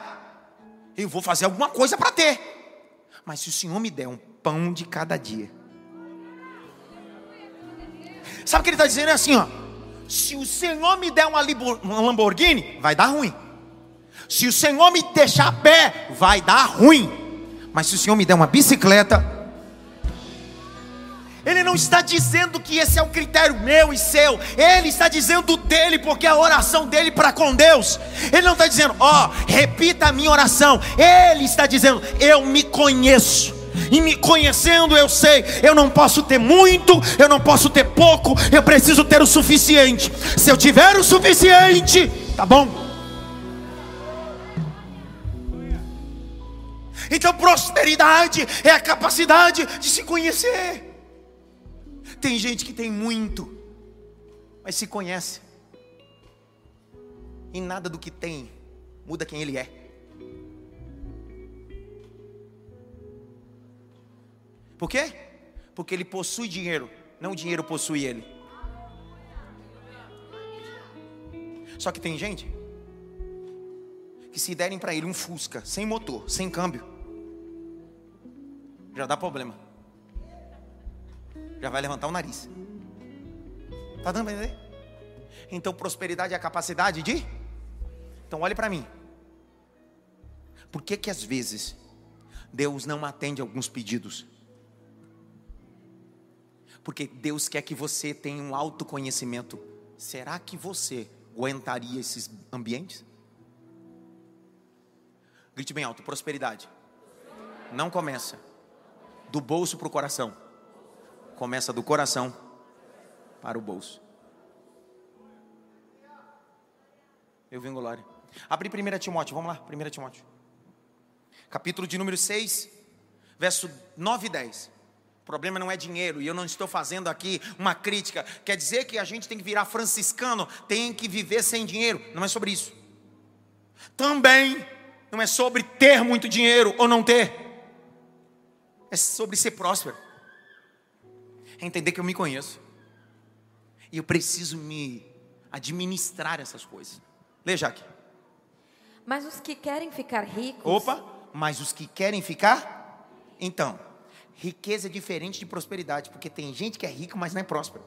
A: eu vou fazer alguma coisa para ter. Mas se o Senhor me der um pão de cada dia, sabe o que ele está dizendo? É assim, ó. Se o Senhor me der uma Lamborghini, vai dar ruim. Se o Senhor me deixar a pé, vai dar ruim. Mas se o Senhor me der uma bicicleta, Ele não está dizendo que esse é o critério meu e seu. Ele está dizendo dele, porque é a oração dele para com Deus. Ele não está dizendo, ó, repita a minha oração. Ele está dizendo, eu me conheço. E me conhecendo, eu sei, eu não posso ter muito, eu não posso ter pouco, eu preciso ter o suficiente. Se eu tiver o suficiente, tá bom. Então, prosperidade é a capacidade de se conhecer. Tem gente que tem muito, mas se conhece. E nada do que tem muda quem ele é. Por quê? Porque ele possui dinheiro, não o dinheiro possui ele. Só que tem gente que se derem para ele um Fusca sem motor, sem câmbio, já dá problema. Já vai levantar o nariz. Tá dando para entender? Então prosperidade é a capacidade de Então olhe para mim. Por que que às vezes Deus não atende alguns pedidos? Porque Deus quer que você tenha um autoconhecimento. Será que você aguentaria esses ambientes? Grite bem alto: prosperidade. Não começa do bolso para o coração, começa do coração para o bolso. Eu vim glória. Abre 1 Timóteo, vamos lá, 1 Timóteo. Capítulo de número 6, verso 9 e 10. O problema não é dinheiro, e eu não estou fazendo aqui uma crítica. Quer dizer que a gente tem que virar franciscano, tem que viver sem dinheiro. Não é sobre isso. Também não é sobre ter muito dinheiro ou não ter. É sobre ser próspero. É entender que eu me conheço. E eu preciso me administrar essas coisas. Lê, Jaque.
B: Mas os que querem ficar ricos.
A: Opa, mas os que querem ficar? Então, riqueza é diferente de prosperidade, porque tem gente que é rica, mas não é próspero.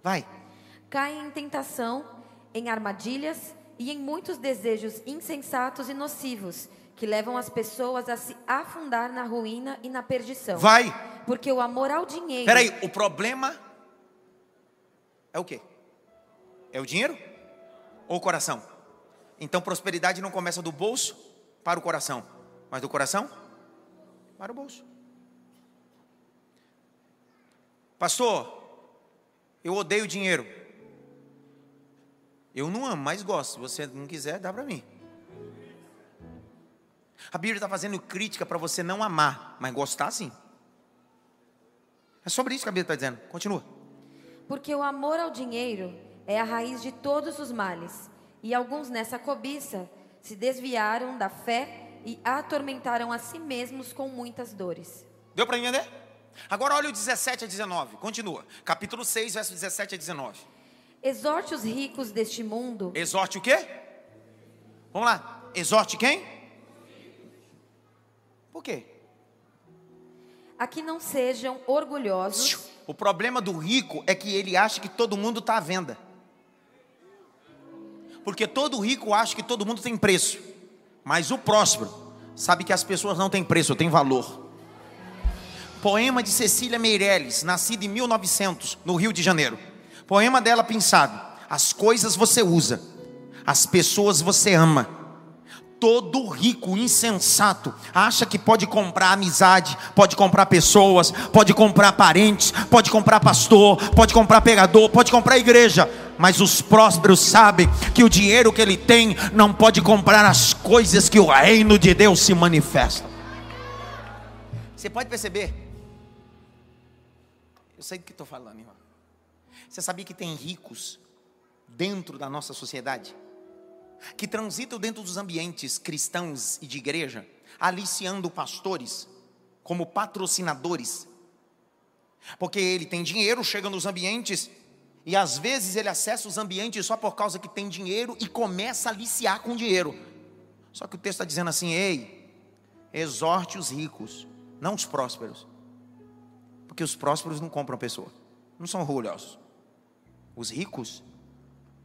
A: Vai.
B: caem em tentação, em armadilhas e em muitos desejos insensatos e nocivos que levam as pessoas a se afundar na ruína e na perdição.
A: Vai.
B: Porque o amor ao dinheiro.
A: Peraí, o problema é o quê? É o dinheiro ou o coração? Então prosperidade não começa do bolso para o coração. Mas do coração? Para o bolso. Pastor, eu odeio dinheiro. Eu não amo, mas gosto. Se você não quiser, dá para mim. A Bíblia está fazendo crítica para você não amar, mas gostar sim. É sobre isso que a Bíblia está dizendo. Continua.
B: Porque o amor ao dinheiro é a raiz de todos os males, e alguns nessa cobiça se desviaram da fé e atormentaram a si mesmos com muitas dores.
A: Deu para entender? Agora olha o 17 a 19. Continua. Capítulo 6, verso 17 a 19.
B: Exorte os ricos deste mundo
A: Exorte o quê? Vamos lá. Exorte quem? Por quê?
B: a que não sejam orgulhosos,
A: O problema do rico é que ele acha que todo mundo está à venda. Porque todo rico acha que todo mundo tem preço. Mas o próspero sabe que as pessoas não têm preço, têm valor. Poema de Cecília Meirelles, nascida em 1900, no Rio de Janeiro. Poema dela pensado: As coisas você usa, as pessoas você ama. Todo rico insensato acha que pode comprar amizade, pode comprar pessoas, pode comprar parentes, pode comprar pastor, pode comprar pregador, pode comprar igreja. Mas os prósperos sabem que o dinheiro que ele tem não pode comprar as coisas que o reino de Deus se manifesta. Você pode perceber? Eu sei do que estou falando, irmão. Você sabia que tem ricos dentro da nossa sociedade? Que transitam dentro dos ambientes cristãos e de igreja, aliciando pastores como patrocinadores. Porque ele tem dinheiro, chega nos ambientes e às vezes ele acessa os ambientes só por causa que tem dinheiro e começa a aliciar com dinheiro. Só que o texto está dizendo assim: ei, exorte os ricos, não os prósperos. Porque os prósperos não compram pessoa, não são orgulhosos. Os ricos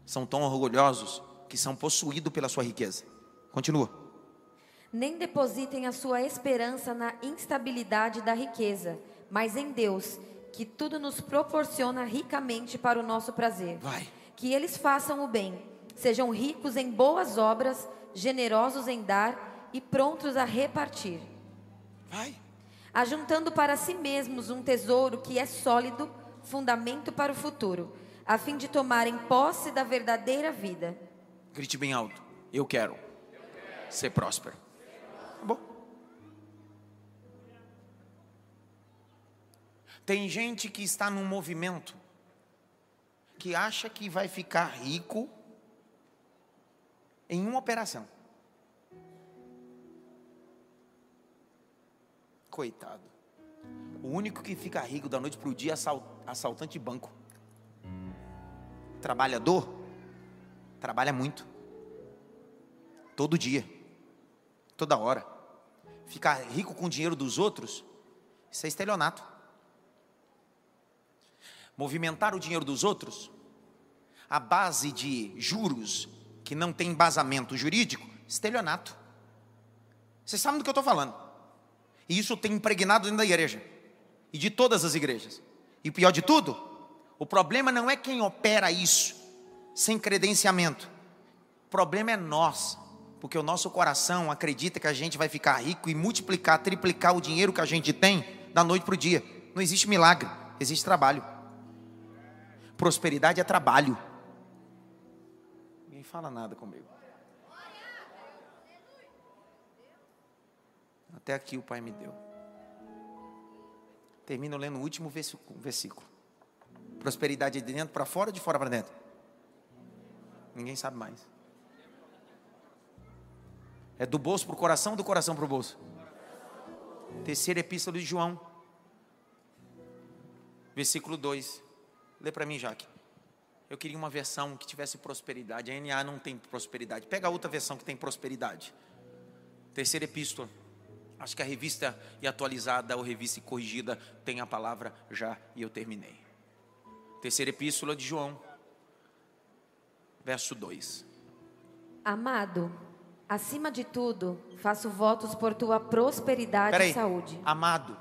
A: são tão orgulhosos que são possuídos pela sua riqueza. Continua.
B: nem depositem a sua esperança na instabilidade da riqueza, mas em Deus, que tudo nos proporciona ricamente para o nosso prazer.
A: Vai.
B: Que eles façam o bem, sejam ricos em boas obras, generosos em dar e prontos a repartir,
A: Vai.
B: ajuntando para si mesmos um tesouro que é sólido, fundamento para o futuro, a fim de tomarem posse da verdadeira vida.
A: Grite bem alto. Eu quero, ser próspero. Tá bom. Tem gente que está num movimento que acha que vai ficar rico em uma operação. Coitado. O único que fica rico da noite para o dia é assal- assaltante de banco. Trabalhador trabalha muito. Todo dia. Toda hora. Ficar rico com o dinheiro dos outros, isso é estelionato. Movimentar o dinheiro dos outros, a base de juros que não tem embasamento jurídico, estelionato. Vocês sabem do que eu estou falando. E isso tem impregnado dentro da igreja. E de todas as igrejas. E pior de tudo, o problema não é quem opera isso sem credenciamento. O problema é nós, porque o nosso coração acredita que a gente vai ficar rico e multiplicar, triplicar o dinheiro que a gente tem da noite para o dia. Não existe milagre, existe trabalho. Prosperidade é trabalho. Ninguém fala nada comigo. Até aqui o Pai me deu. Termino lendo o último versículo. Prosperidade é de dentro para fora de fora para dentro? Ninguém sabe mais. É do bolso para o coração ou do coração para o bolso? Terceira epístola de João, versículo 2. Lê para mim, Jaque. Eu queria uma versão que tivesse prosperidade. A NA não tem prosperidade. Pega outra versão que tem prosperidade. Terceira epístola. Acho que a revista e atualizada ou revista e corrigida tem a palavra já e eu terminei. Terceira epístola de João, verso 2.
B: Amado, acima de tudo, faço votos por tua prosperidade
A: Peraí,
B: e saúde.
A: amado,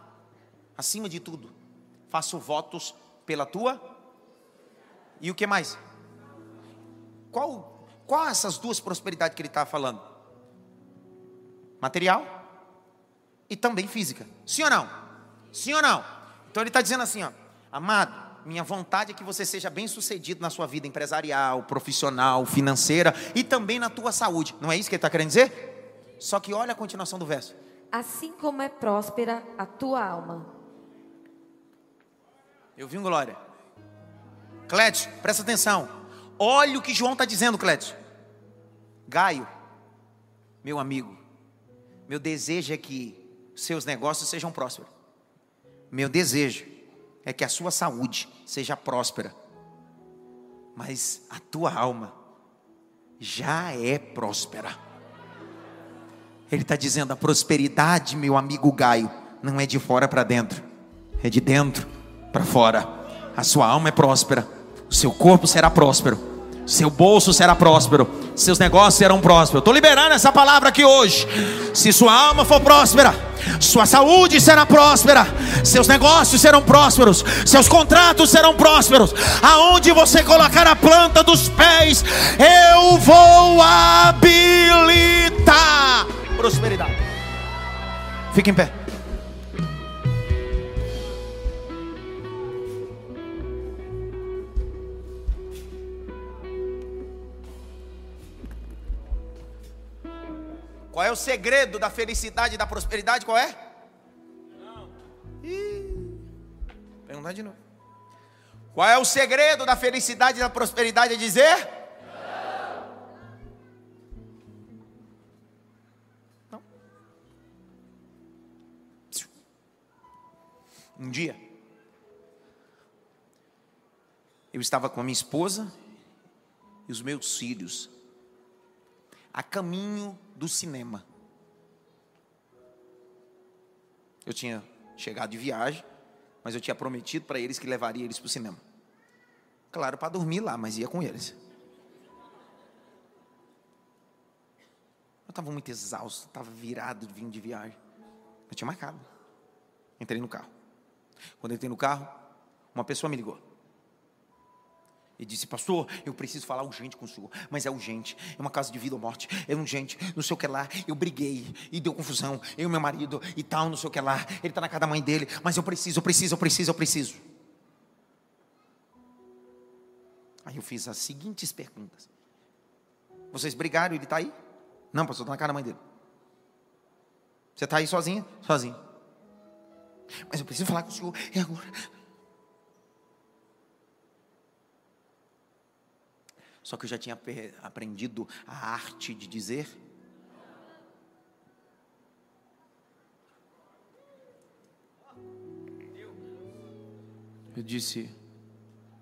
A: acima de tudo, faço votos pela tua. E o que mais? Qual, qual essas duas prosperidades que ele está falando? Material e também física. Sim ou não? Sim ou não? Então ele está dizendo assim, ó, amado, minha vontade é que você seja bem sucedido na sua vida empresarial, profissional, financeira e também na tua saúde. Não é isso que ele está querendo dizer? Só que olha a continuação do verso.
B: Assim como é próspera a tua alma.
A: Eu vi um glória. Clédio, presta atenção. Olha o que João está dizendo, Clédio. Gaio, meu amigo, meu desejo é que seus negócios sejam prósperos. Meu desejo é que a sua saúde seja próspera. Mas a tua alma já é próspera. Ele está dizendo: a prosperidade, meu amigo Gaio, não é de fora para dentro, é de dentro para fora. A sua alma é próspera, o seu corpo será próspero seu bolso será próspero, seus negócios serão prósperos. Estou liberando essa palavra aqui hoje. Se sua alma for próspera, sua saúde será próspera, seus negócios serão prósperos, seus contratos serão prósperos. Aonde você colocar a planta dos pés, eu vou habilitar prosperidade. Fique em pé. Qual é o segredo da felicidade e da prosperidade? Qual é? Não. Perguntar de novo. Qual é o segredo da felicidade e da prosperidade? É dizer? Não. Não. Um dia, eu estava com a minha esposa e os meus filhos a caminho do cinema. Eu tinha chegado de viagem, mas eu tinha prometido para eles que levaria eles para o cinema. Claro, para dormir lá, mas ia com eles. Eu estava muito exausto, estava virado de vindo de viagem. Eu tinha marcado. Entrei no carro. Quando entrei no carro, uma pessoa me ligou e disse: Pastor, eu preciso falar urgente com o senhor, mas é urgente, é uma casa de vida ou morte, é urgente, não sei o que lá. Eu briguei e deu confusão, eu e meu marido e tal, não sei o que lá. Ele está na casa da mãe dele, mas eu preciso, eu preciso, eu preciso, eu preciso. Aí eu fiz as seguintes perguntas: Vocês brigaram? Ele está aí? Não, pastor, está na casa da mãe dele. Você está aí sozinha? Sozinho. Mas eu preciso falar com o senhor, e agora? Só que eu já tinha aprendido a arte de dizer. Eu disse,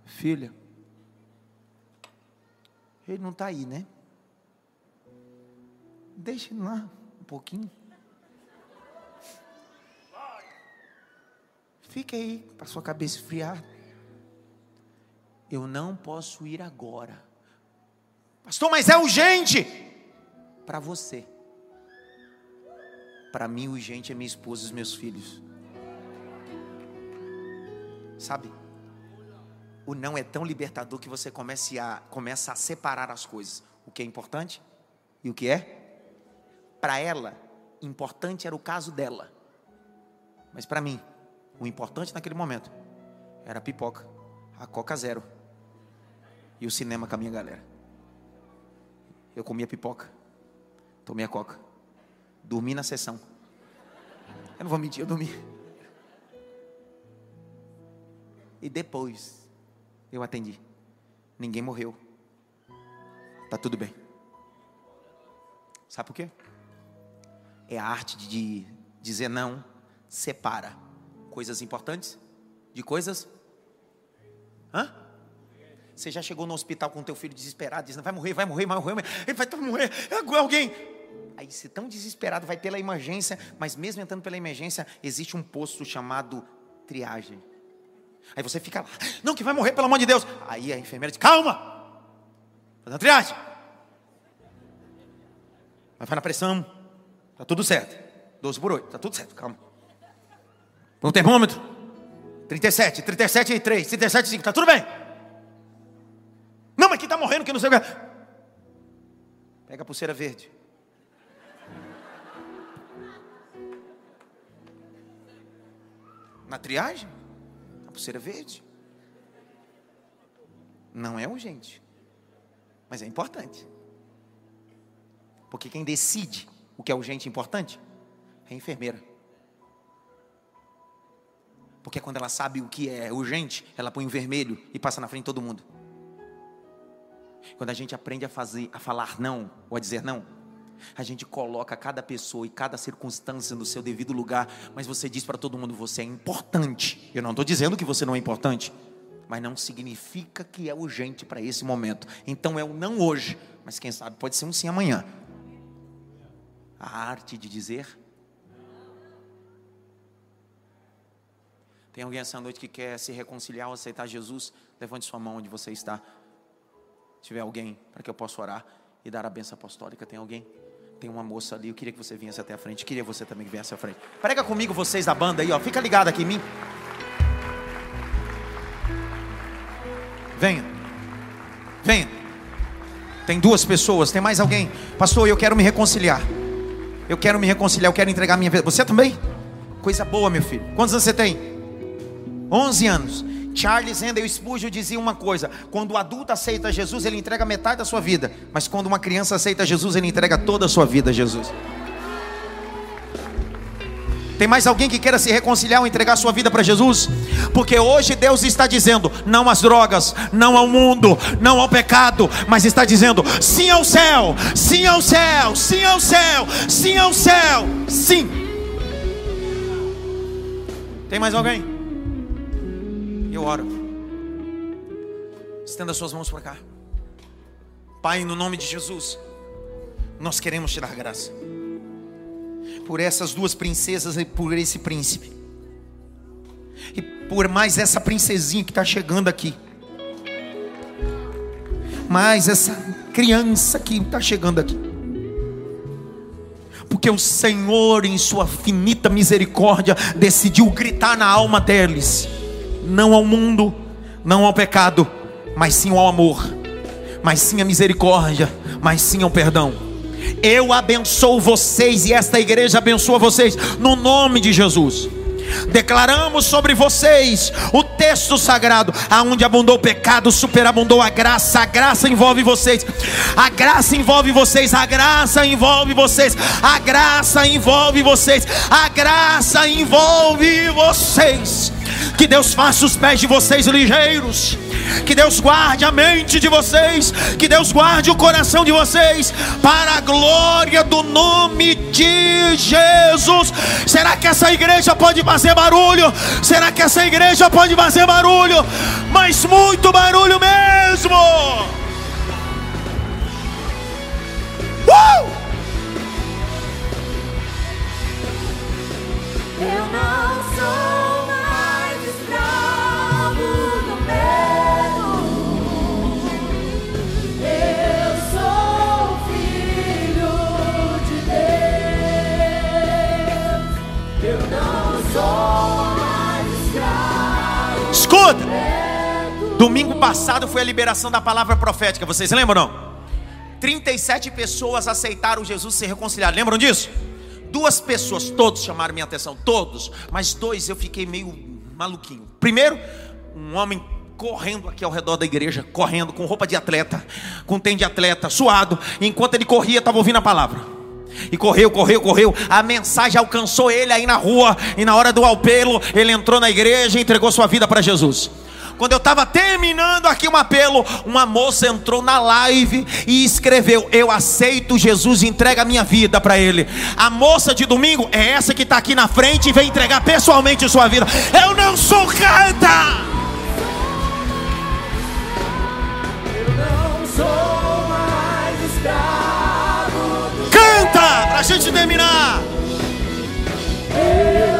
A: filha, ele não está aí, né? Deixa ele lá um pouquinho. Fique aí, para sua cabeça esfriar. Eu não posso ir agora. Pastor, mas é urgente. Para você. Para mim, urgente é minha esposa e os meus filhos. Sabe? O não é tão libertador que você comece a, começa a separar as coisas. O que é importante e o que é? Para ela, importante era o caso dela. Mas para mim, o importante naquele momento era a pipoca, a Coca Zero e o cinema com a minha galera. Eu comia pipoca, tomei a coca, dormi na sessão. Eu não vou mentir, eu dormi. E depois eu atendi. Ninguém morreu. Tá tudo bem. Sabe por quê? É a arte de dizer não, separa coisas importantes de coisas. Hã? Você já chegou no hospital com teu filho desesperado, dizendo: vai morrer, vai morrer, vai morrer, ele vai morrer, é alguém. Aí você tão desesperado, vai pela emergência, mas mesmo entrando pela emergência, existe um posto chamado triagem. Aí você fica lá, não, que vai morrer, pelo amor de Deus. Aí a enfermeira diz: calma, fazendo triagem. Vai na pressão, tá tudo certo. 12 por 8, tá tudo certo, calma. Põe o termômetro, 37, 37 e 3, 37 e 5, tá tudo bem. Que está morrendo, que não sei o que. Pega a pulseira verde. Na triagem? A pulseira verde. Não é urgente, mas é importante. Porque quem decide o que é urgente e importante é a enfermeira. Porque quando ela sabe o que é urgente, ela põe o vermelho e passa na frente de todo mundo. Quando a gente aprende a fazer, a falar não ou a dizer não, a gente coloca cada pessoa e cada circunstância no seu devido lugar, mas você diz para todo mundo: você é importante. Eu não estou dizendo que você não é importante, mas não significa que é urgente para esse momento. Então é o não hoje, mas quem sabe pode ser um sim amanhã. A arte de dizer. Tem alguém essa noite que quer se reconciliar ou aceitar Jesus? Levante sua mão onde você está. Tiver alguém para que eu possa orar e dar a benção apostólica, tem alguém? Tem uma moça ali, eu queria que você viesse até a frente. Queria você também que viesse à frente. Prega comigo vocês da banda aí, ó. Fica ligado aqui em mim. Venha. Venha. Tem duas pessoas, tem mais alguém? Pastor, eu quero me reconciliar. Eu quero me reconciliar, eu quero entregar minha vida. Você também? Coisa boa, meu filho. Quantos anos você tem? 11 anos. Charles Handel Spurgeon dizia uma coisa: quando o adulto aceita Jesus, ele entrega metade da sua vida, mas quando uma criança aceita Jesus, ele entrega toda a sua vida a Jesus. Tem mais alguém que queira se reconciliar ou entregar sua vida para Jesus? Porque hoje Deus está dizendo não às drogas, não ao mundo, não ao pecado, mas está dizendo sim ao céu, sim ao céu, sim ao céu, sim ao céu, sim. Tem mais alguém? Eu oro. Estenda suas mãos para cá. Pai, no nome de Jesus, nós queremos te dar graça. Por essas duas princesas e por esse príncipe, e por mais essa princesinha que está chegando aqui, mais essa criança que está chegando aqui, porque o Senhor, em Sua finita misericórdia, decidiu gritar na alma deles não ao mundo, não ao pecado, mas sim ao amor, mas sim à misericórdia, mas sim ao perdão. Eu abençoo vocês e esta igreja abençoa vocês no nome de Jesus. Declaramos sobre vocês o texto sagrado, aonde abundou o pecado, superabundou a graça. A graça envolve vocês. A graça envolve vocês. A graça envolve vocês. A graça envolve vocês. A graça envolve vocês. Que Deus faça os pés de vocês ligeiros. Que Deus guarde a mente de vocês. Que Deus guarde o coração de vocês. Para a glória do nome de Jesus. Será que essa igreja pode fazer barulho? Será que essa igreja pode fazer barulho? Mas muito barulho mesmo. Uh!
C: Eu não sou
A: Domingo passado foi a liberação da palavra profética. Vocês lembram não? 37 pessoas aceitaram Jesus e se reconciliaram. Lembram disso? Duas pessoas, todos chamaram minha atenção, todos. Mas dois eu fiquei meio maluquinho. Primeiro, um homem correndo aqui ao redor da igreja, correndo com roupa de atleta, com tênis de atleta, suado. Enquanto ele corria, estava ouvindo a palavra. E correu, correu, correu. A mensagem alcançou ele aí na rua. E na hora do apelo, ele entrou na igreja e entregou sua vida para Jesus. Quando eu estava terminando aqui um apelo, uma moça entrou na live e escreveu: Eu aceito Jesus entrega a minha vida para Ele. A moça de domingo é essa que está aqui na frente e vem entregar pessoalmente sua vida. Eu não sou canta! Canta! Pra gente terminar.
C: Eu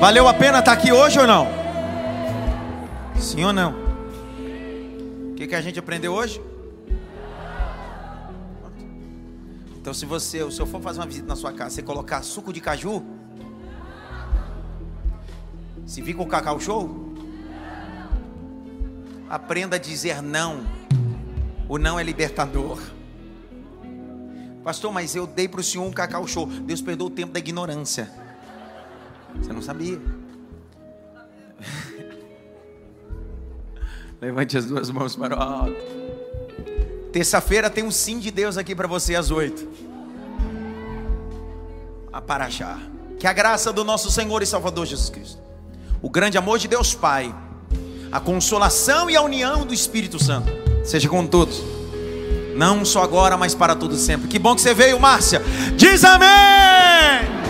A: Valeu a pena estar aqui hoje ou não? Sim ou não? O que, que a gente aprendeu hoje? Então, se você, se eu for fazer uma visita na sua casa, você colocar suco de caju, se vir com cacau show, aprenda a dizer não. O não é libertador. Pastor, mas eu dei para o senhor um cacau show. Deus perdoou o tempo da ignorância. Você não sabia? Levante as duas mãos para o alto. Terça-feira tem um sim de Deus aqui para você às oito. A Paraxá. Que a graça do nosso Senhor e Salvador Jesus Cristo, o grande amor de Deus Pai, a consolação e a união do Espírito Santo, seja com todos. Não só agora, mas para todos sempre. Que bom que você veio, Márcia. Diz amém!